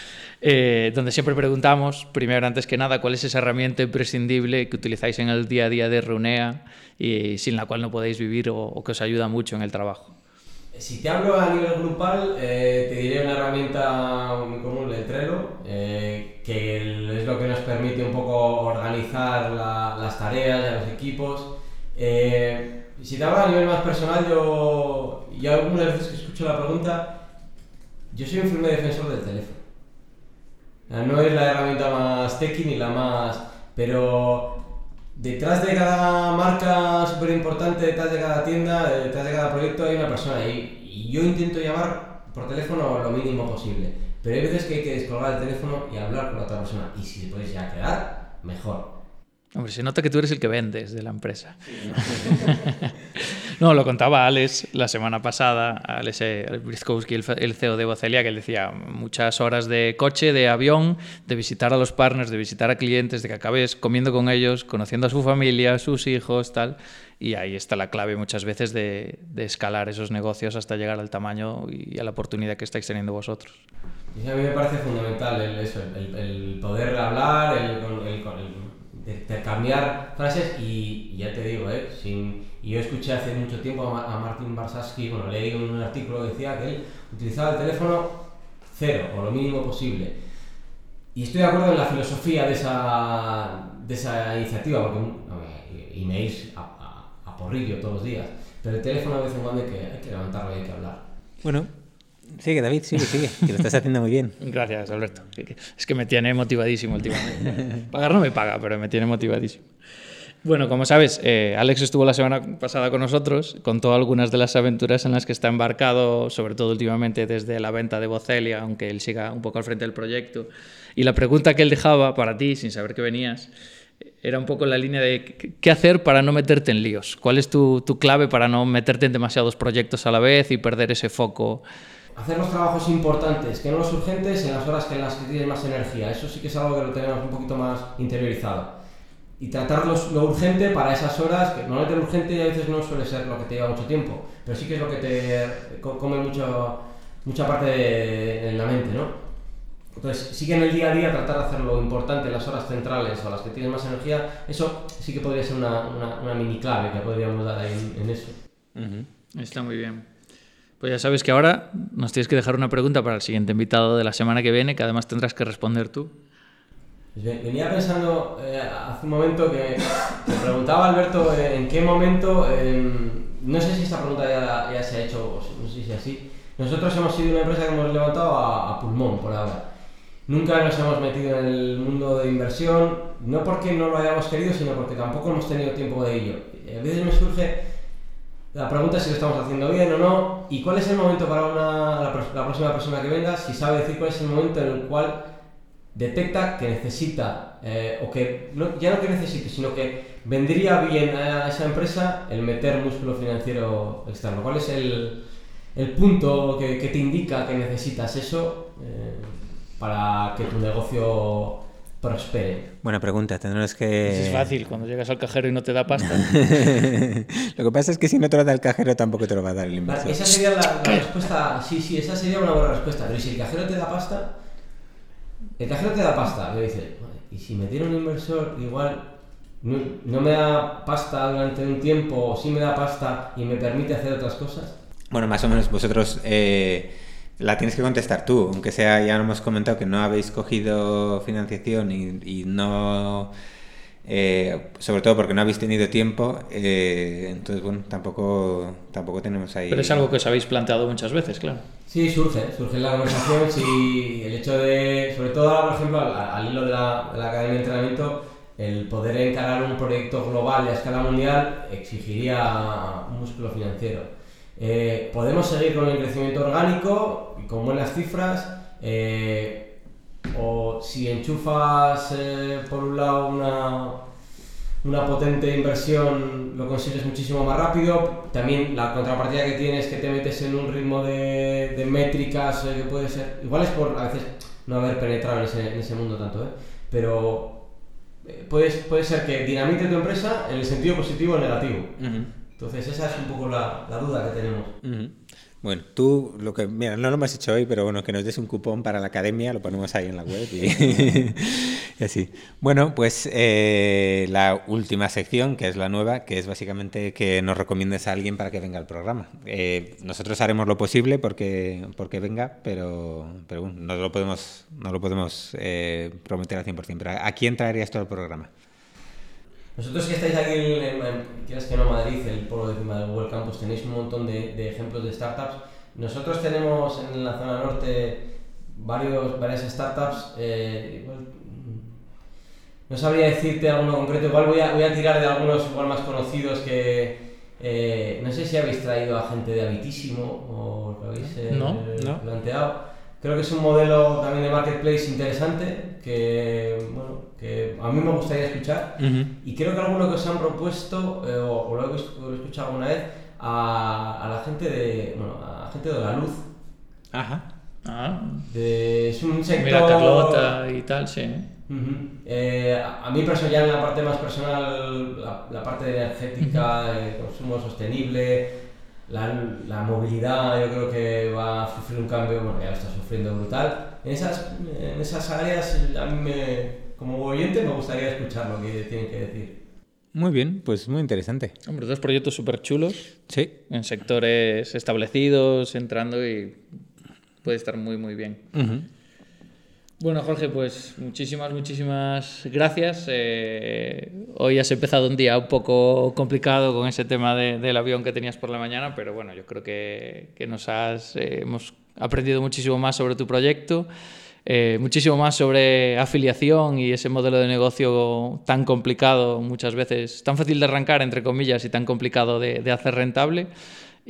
eh, donde siempre preguntamos, primero, antes que nada, cuál es esa herramienta imprescindible que utilizáis en el día a día de Runea y sin la cual no podéis vivir o, o que os ayuda mucho en el trabajo. Si te hablo a nivel grupal, eh, te diré una herramienta muy común, el Trello, eh, que es lo que nos permite un poco organizar la, las tareas y los equipos. Eh, si te hablo a nivel más personal, yo, y algunas veces que escucho la pregunta, yo soy un firme defensor del teléfono. No es la herramienta más techy ni la más... pero detrás de cada marca súper importante, detrás de cada tienda, detrás de cada proyecto hay una persona y, y, yo intento llamar por teléfono lo mínimo posible. Pero hay veces que hay que descolgar el teléfono y hablar con la otra persona. Y si se puedes ya quedar, mejor. Hombre, se nota que tú eres el que vendes de la empresa. no, lo contaba Alex la semana pasada, Alex Briskowski, el CEO de Bocelia, que él decía muchas horas de coche, de avión, de visitar a los partners, de visitar a clientes, de que acabes comiendo con ellos, conociendo a su familia, a sus hijos, tal. Y ahí está la clave muchas veces de, escalar esos negocios hasta llegar al tamaño y a la oportunidad que estáis teniendo vosotros. Y a mí me parece fundamental el, eso, el poder hablar, el, el intercambiar frases y, y, ya te digo, ¿eh? Sin, y yo escuché hace mucho tiempo a, a Martin Barsaski, bueno, leí un artículo que decía que él utilizaba el teléfono cero o lo mínimo posible. Y estoy de acuerdo en la filosofía de esa, de esa iniciativa, porque emails a, a, a porrillo todos los días, pero el teléfono a veces en cuando hay que, hay que levantarlo y hay que hablar. Bueno, Sigue, David, sigue, sigue, que lo estás haciendo muy bien. *laughs* Gracias, Alberto. Es que me tiene motivadísimo últimamente. Pagar no me paga, pero me tiene motivadísimo. Bueno, como sabes, eh, Alex estuvo la semana pasada con nosotros, contó algunas de las aventuras en las que está embarcado, sobre todo últimamente desde la venta de Bocelia, aunque él siga un poco al frente del proyecto. Y la pregunta que él dejaba para ti, sin saber que venías, era un poco la línea de qué hacer para no meterte en líos. ¿Cuál es tu, tu clave para no meterte en demasiados proyectos a la vez y perder ese foco? Hacer los trabajos importantes, que no los urgentes, en las horas que en las que tienes más energía. Eso sí que es algo que lo tenemos un poquito más interiorizado. Y tratar los, lo urgente para esas horas, que normalmente lo urgente a veces no suele ser lo que te lleva mucho tiempo, pero sí que es lo que te come mucho, mucha parte de, en la mente, ¿no? Entonces, sí que en el día a día tratar de hacer lo importante en las horas centrales o las que tienes más energía, eso sí que podría ser una, una, una mini clave que podríamos dar ahí en, en eso. Uh -huh. Está muy bien. Pues ya sabes que ahora nos tienes que dejar una pregunta para el siguiente invitado de la semana que viene, que además tendrás que responder tú. Venía pensando eh, hace un momento que me preguntaba Alberto eh, en qué momento, eh, no sé si esta pregunta ya, ya, se ha hecho, no sé si así. Nosotros hemos sido una empresa que hemos levantado a, a pulmón por ahora. Nunca nos hemos metido en el mundo de inversión, no porque no lo hayamos querido, sino porque tampoco hemos tenido tiempo de ello. A veces me surge la pregunta es si lo estamos haciendo bien o no y cuál es el momento para una, la, próxima persona que venga, si sabe decir cuál es el momento en el cual detecta que necesita, eh, o que ya no que necesite, sino que vendría bien a esa empresa el meter músculo financiero externo. ¿Cuál es el, el punto que, que, te indica que necesitas eso eh, para que tu negocio prospere? Buena pregunta, tendrás que... Es fácil, cuando llegas al cajero y no te da pasta. *laughs* lo que pasa es que si no te lo da el cajero tampoco te lo va a dar el inversor. Esa sería la, respuesta, sí, sí, esa sería una buena respuesta, pero si el cajero te da pasta, el cajero te da pasta, le dices, y si me diera un inversor igual no, me da pasta durante un tiempo, o sí me da pasta y me permite hacer otras cosas. Bueno, más o menos vosotros... Eh la tienes que contestar tú, aunque sea, ya hemos comentado que no habéis cogido financiación y, no, eh, sobre todo porque no habéis tenido tiempo, eh, entonces bueno, tampoco, tampoco tenemos ahí... Pero es algo que os habéis planteado muchas veces, claro. Sí, surge, surge en la conversación, si el hecho de, sobre todo ahora, por ejemplo, al, hilo de la, de la Academia de Entrenamiento, el poder encarar un proyecto global y a escala mundial exigiría un músculo financiero. Eh, podemos seguir con el crecimiento orgánico con buenas cifras. Eh, o si enchufas eh, por un lado una, una potente inversión, lo consigues muchísimo más rápido. También la contrapartida que tienes es que te metes en un ritmo de, de métricas que puede ser. Igual es por a veces no haber penetrado en ese, en ese mundo tanto, pero puede, puede ser que dinamite tu empresa en el sentido positivo o negativo. Entonces esa es un poco la, la duda que tenemos. Bueno, tú, lo que, mira, no lo hemos hecho hoy, pero bueno, que nos des un cupón para la academia, lo ponemos ahí en la web *laughs* y, así. Bueno, pues eh, la última sección, que es la nueva, que es básicamente que nos recomiendes a alguien para que venga al programa. Eh, nosotros haremos lo posible porque, porque venga, pero, pero no lo podemos, no lo podemos eh, prometer al 100%. Pero ¿a quién traerías todo el programa? Vosotros que estáis aquí en, quieras que no Madrid, el polo de encima del Google Campus, tenéis un montón de, ejemplos de startups. Nosotros tenemos en la zona norte varios, varias startups. Eh, no sabría decirte alguno concreto, igual voy a, voy a tirar de algunos igual más conocidos que... Eh, no sé si habéis traído a gente de Habitísimo o lo habéis eh, planteado. Creo que es un modelo también de marketplace interesante que, bueno, que a mí me gustaría escuchar. Y creo que alguno que os han propuesto, eh, o, lo, he, escuchado alguna vez, a, a, la gente de, bueno, a la gente de la luz. Ajá. Ah. De, es un sector... Mira Carlota y tal, sí. eh, a mí personal, ya en la parte más personal, la, la parte energética, el consumo sostenible, la, la, movilidad yo creo que va a sufrir un cambio, bueno, ya lo está sufriendo brutal. En esas, en esas áreas, a mí me, como oyente me gustaría escuchar lo que tienen que decir. Muy bien, pues muy interesante. Hombre, dos proyectos súper chulos. Sí. En sectores establecidos, entrando y puede estar muy, muy bien. Bueno, Jorge, pues muchísimas, muchísimas gracias. Eh, hoy has empezado un día un poco complicado con ese tema del avión que tenías por la mañana, pero bueno, yo creo que, nos has, eh, hemos aprendido muchísimo más sobre tu proyecto, eh, muchísimo más sobre afiliación y ese modelo de negocio tan complicado, muchas veces, tan fácil de arrancar, entre comillas, y tan complicado de hacer rentable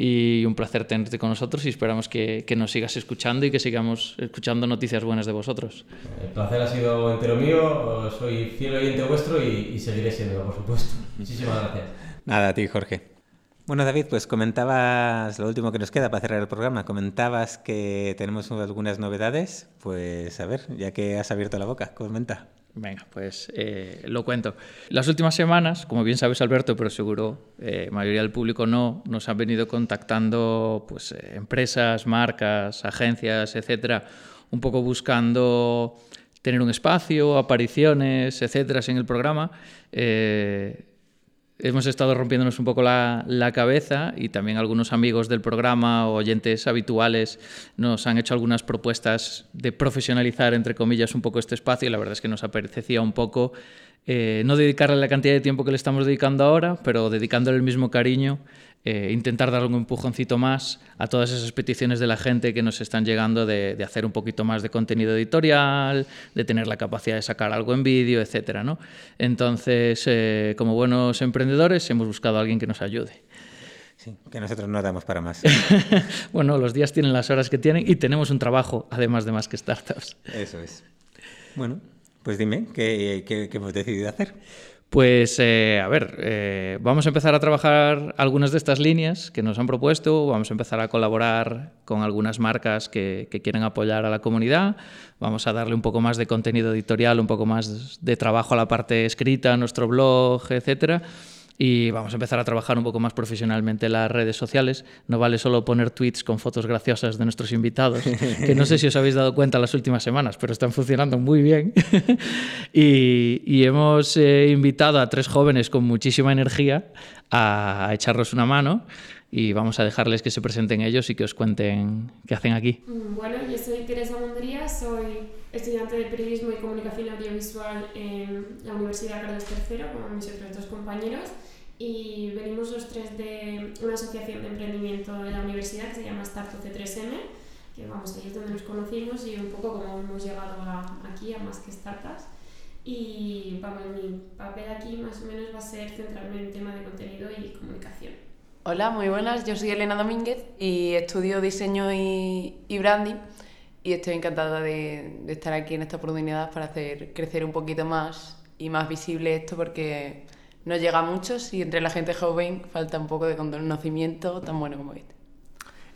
y un placer tenerte con nosotros y esperamos que, que, nos sigas escuchando y que sigamos escuchando noticias buenas de vosotros. El placer ha sido entero mío, soy fiel oyente vuestro y, y seguiré siendo, por supuesto. Muchísimas gracias. Nada, a ti, Jorge. Bueno, David, pues comentabas lo último que nos queda para cerrar el programa. Comentabas que tenemos algunas novedades. Pues a ver, ya que has abierto la boca, comenta. Venga, pues eh, lo cuento. Las últimas semanas, como bien sabes Alberto, pero seguro eh, mayoría del público no, nos han venido contactando pues, eh, empresas, marcas, agencias, etcétera, un poco buscando tener un espacio, apariciones, etcétera, en el programa. Eh, hemos estado rompiéndonos un poco la, cabeza y también algunos amigos del programa o oyentes habituales nos han hecho algunas propuestas de profesionalizar, entre comillas, un poco este espacio y la verdad es que nos apetecía un poco eh, no dedicarle la cantidad de tiempo que le estamos dedicando ahora, pero dedicándole el mismo cariño eh, intentar dar un empujoncito más a todas esas peticiones de la gente que nos están llegando de, hacer un poquito más de contenido editorial, de tener la capacidad de sacar algo en vídeo, etc. ¿no? Entonces, eh, como buenos emprendedores, hemos buscado a alguien que nos ayude. Sí, que nosotros no damos para más. *laughs* bueno, los días tienen las horas que tienen y tenemos un trabajo, además de más que startups. Eso es. Bueno, pues dime, ¿qué, qué, qué hemos decidido hacer? Pues eh, a ver, eh, vamos a empezar a trabajar algunas de estas líneas que nos han propuesto, vamos a empezar a colaborar con algunas marcas que, que, quieren apoyar a la comunidad, vamos a darle un poco más de contenido editorial, un poco más de trabajo a la parte escrita, a nuestro blog, etcétera y vamos a empezar a trabajar un poco más profesionalmente en las redes sociales. No vale solo poner tweets con fotos graciosas de nuestros invitados, *laughs* que no sé si os habéis dado cuenta las últimas semanas, pero están funcionando muy bien. *laughs* y, y, hemos eh, invitado a tres jóvenes con muchísima energía a, a echarnos una mano y vamos a dejarles que se presenten ellos y que os cuenten qué hacen aquí. Bueno, yo soy Teresa Mondería, soy estudiante de Periodismo y Comunicación Audiovisual en la Universidad Carlos III, con mis otros dos compañeros y venimos los tres de una asociación de emprendimiento de la universidad que se llama Startup C3M, que vamos, ahí es donde nos conocimos y un poco como hemos llegado a, aquí a más que startups. Y vamos, mi papel aquí más o menos va a ser centrarme en tema de contenido y comunicación. Hola, muy buenas, yo soy Elena Domínguez y estudio diseño y, branding y estoy encantada de, de estar aquí en esta oportunidad para hacer crecer un poquito más y más visible esto porque no llega a muchos y entre la gente joven falta un poco de conocimiento tan bueno como este.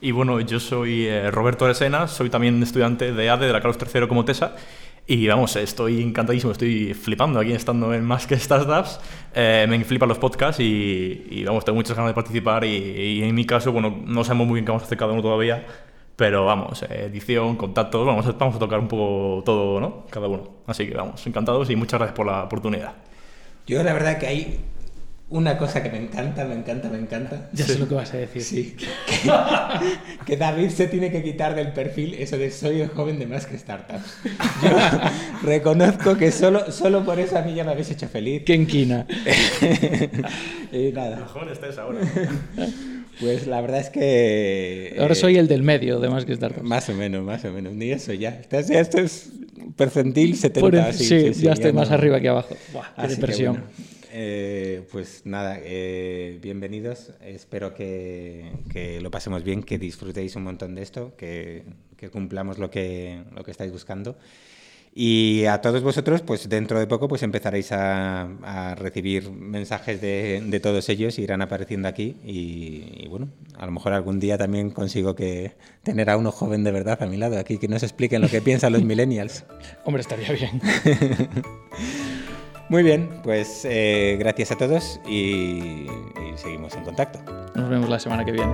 Y bueno, yo soy eh, Roberto Aresena, soy también estudiante de ADE de la Carlos III como TESA. Y vamos, estoy encantadísimo, estoy flipando aquí estando en más que startups. Eh, me flipan los podcasts y, y, vamos, tengo muchas ganas de participar. Y, y, en mi caso, bueno, no sabemos muy bien qué vamos a hacer cada uno todavía, pero vamos, eh, edición, contactos, vamos, vamos a tocar un poco todo, ¿no? Cada uno. Así que vamos, encantados y muchas gracias por la oportunidad. Yo la verdad que hay una cosa que me encanta, me encanta, me encanta. Ya sé lo que vas a decir. Sí. Que, que, David se tiene que quitar del perfil eso de soy el joven de más que startups. Yo *laughs* reconozco que solo, solo por eso a mí ya me habéis hecho feliz. ¡Qué enquina! *laughs* y nada. Lo joven estés ahora. *laughs* Pues la verdad es que... Ahora soy el del medio de más que startups. Más o menos, más o menos. Ni eso ya. Entonces, ya esto es percentil 70. Por el, así, sí, sí, sí, ya estoy no- más arriba que abajo. Buah, qué Así que depresión. bueno, eh, pues nada, eh, bienvenidos. Espero que, que lo pasemos bien, que disfrutéis un montón de esto, que, que cumplamos lo que, lo que estáis buscando. Y a todos vosotros, pues dentro de poco, pues empezaréis a, a recibir mensajes de, de todos ellos, irán apareciendo aquí y, y, bueno, a lo mejor algún día también consigo que tener a uno joven de verdad a mi lado aquí que nos expliquen lo que piensan los *laughs* millennials. Hombre, estaría bien. *laughs* Muy bien, pues eh, gracias a todos y, y seguimos en contacto. Nos vemos la semana que viene.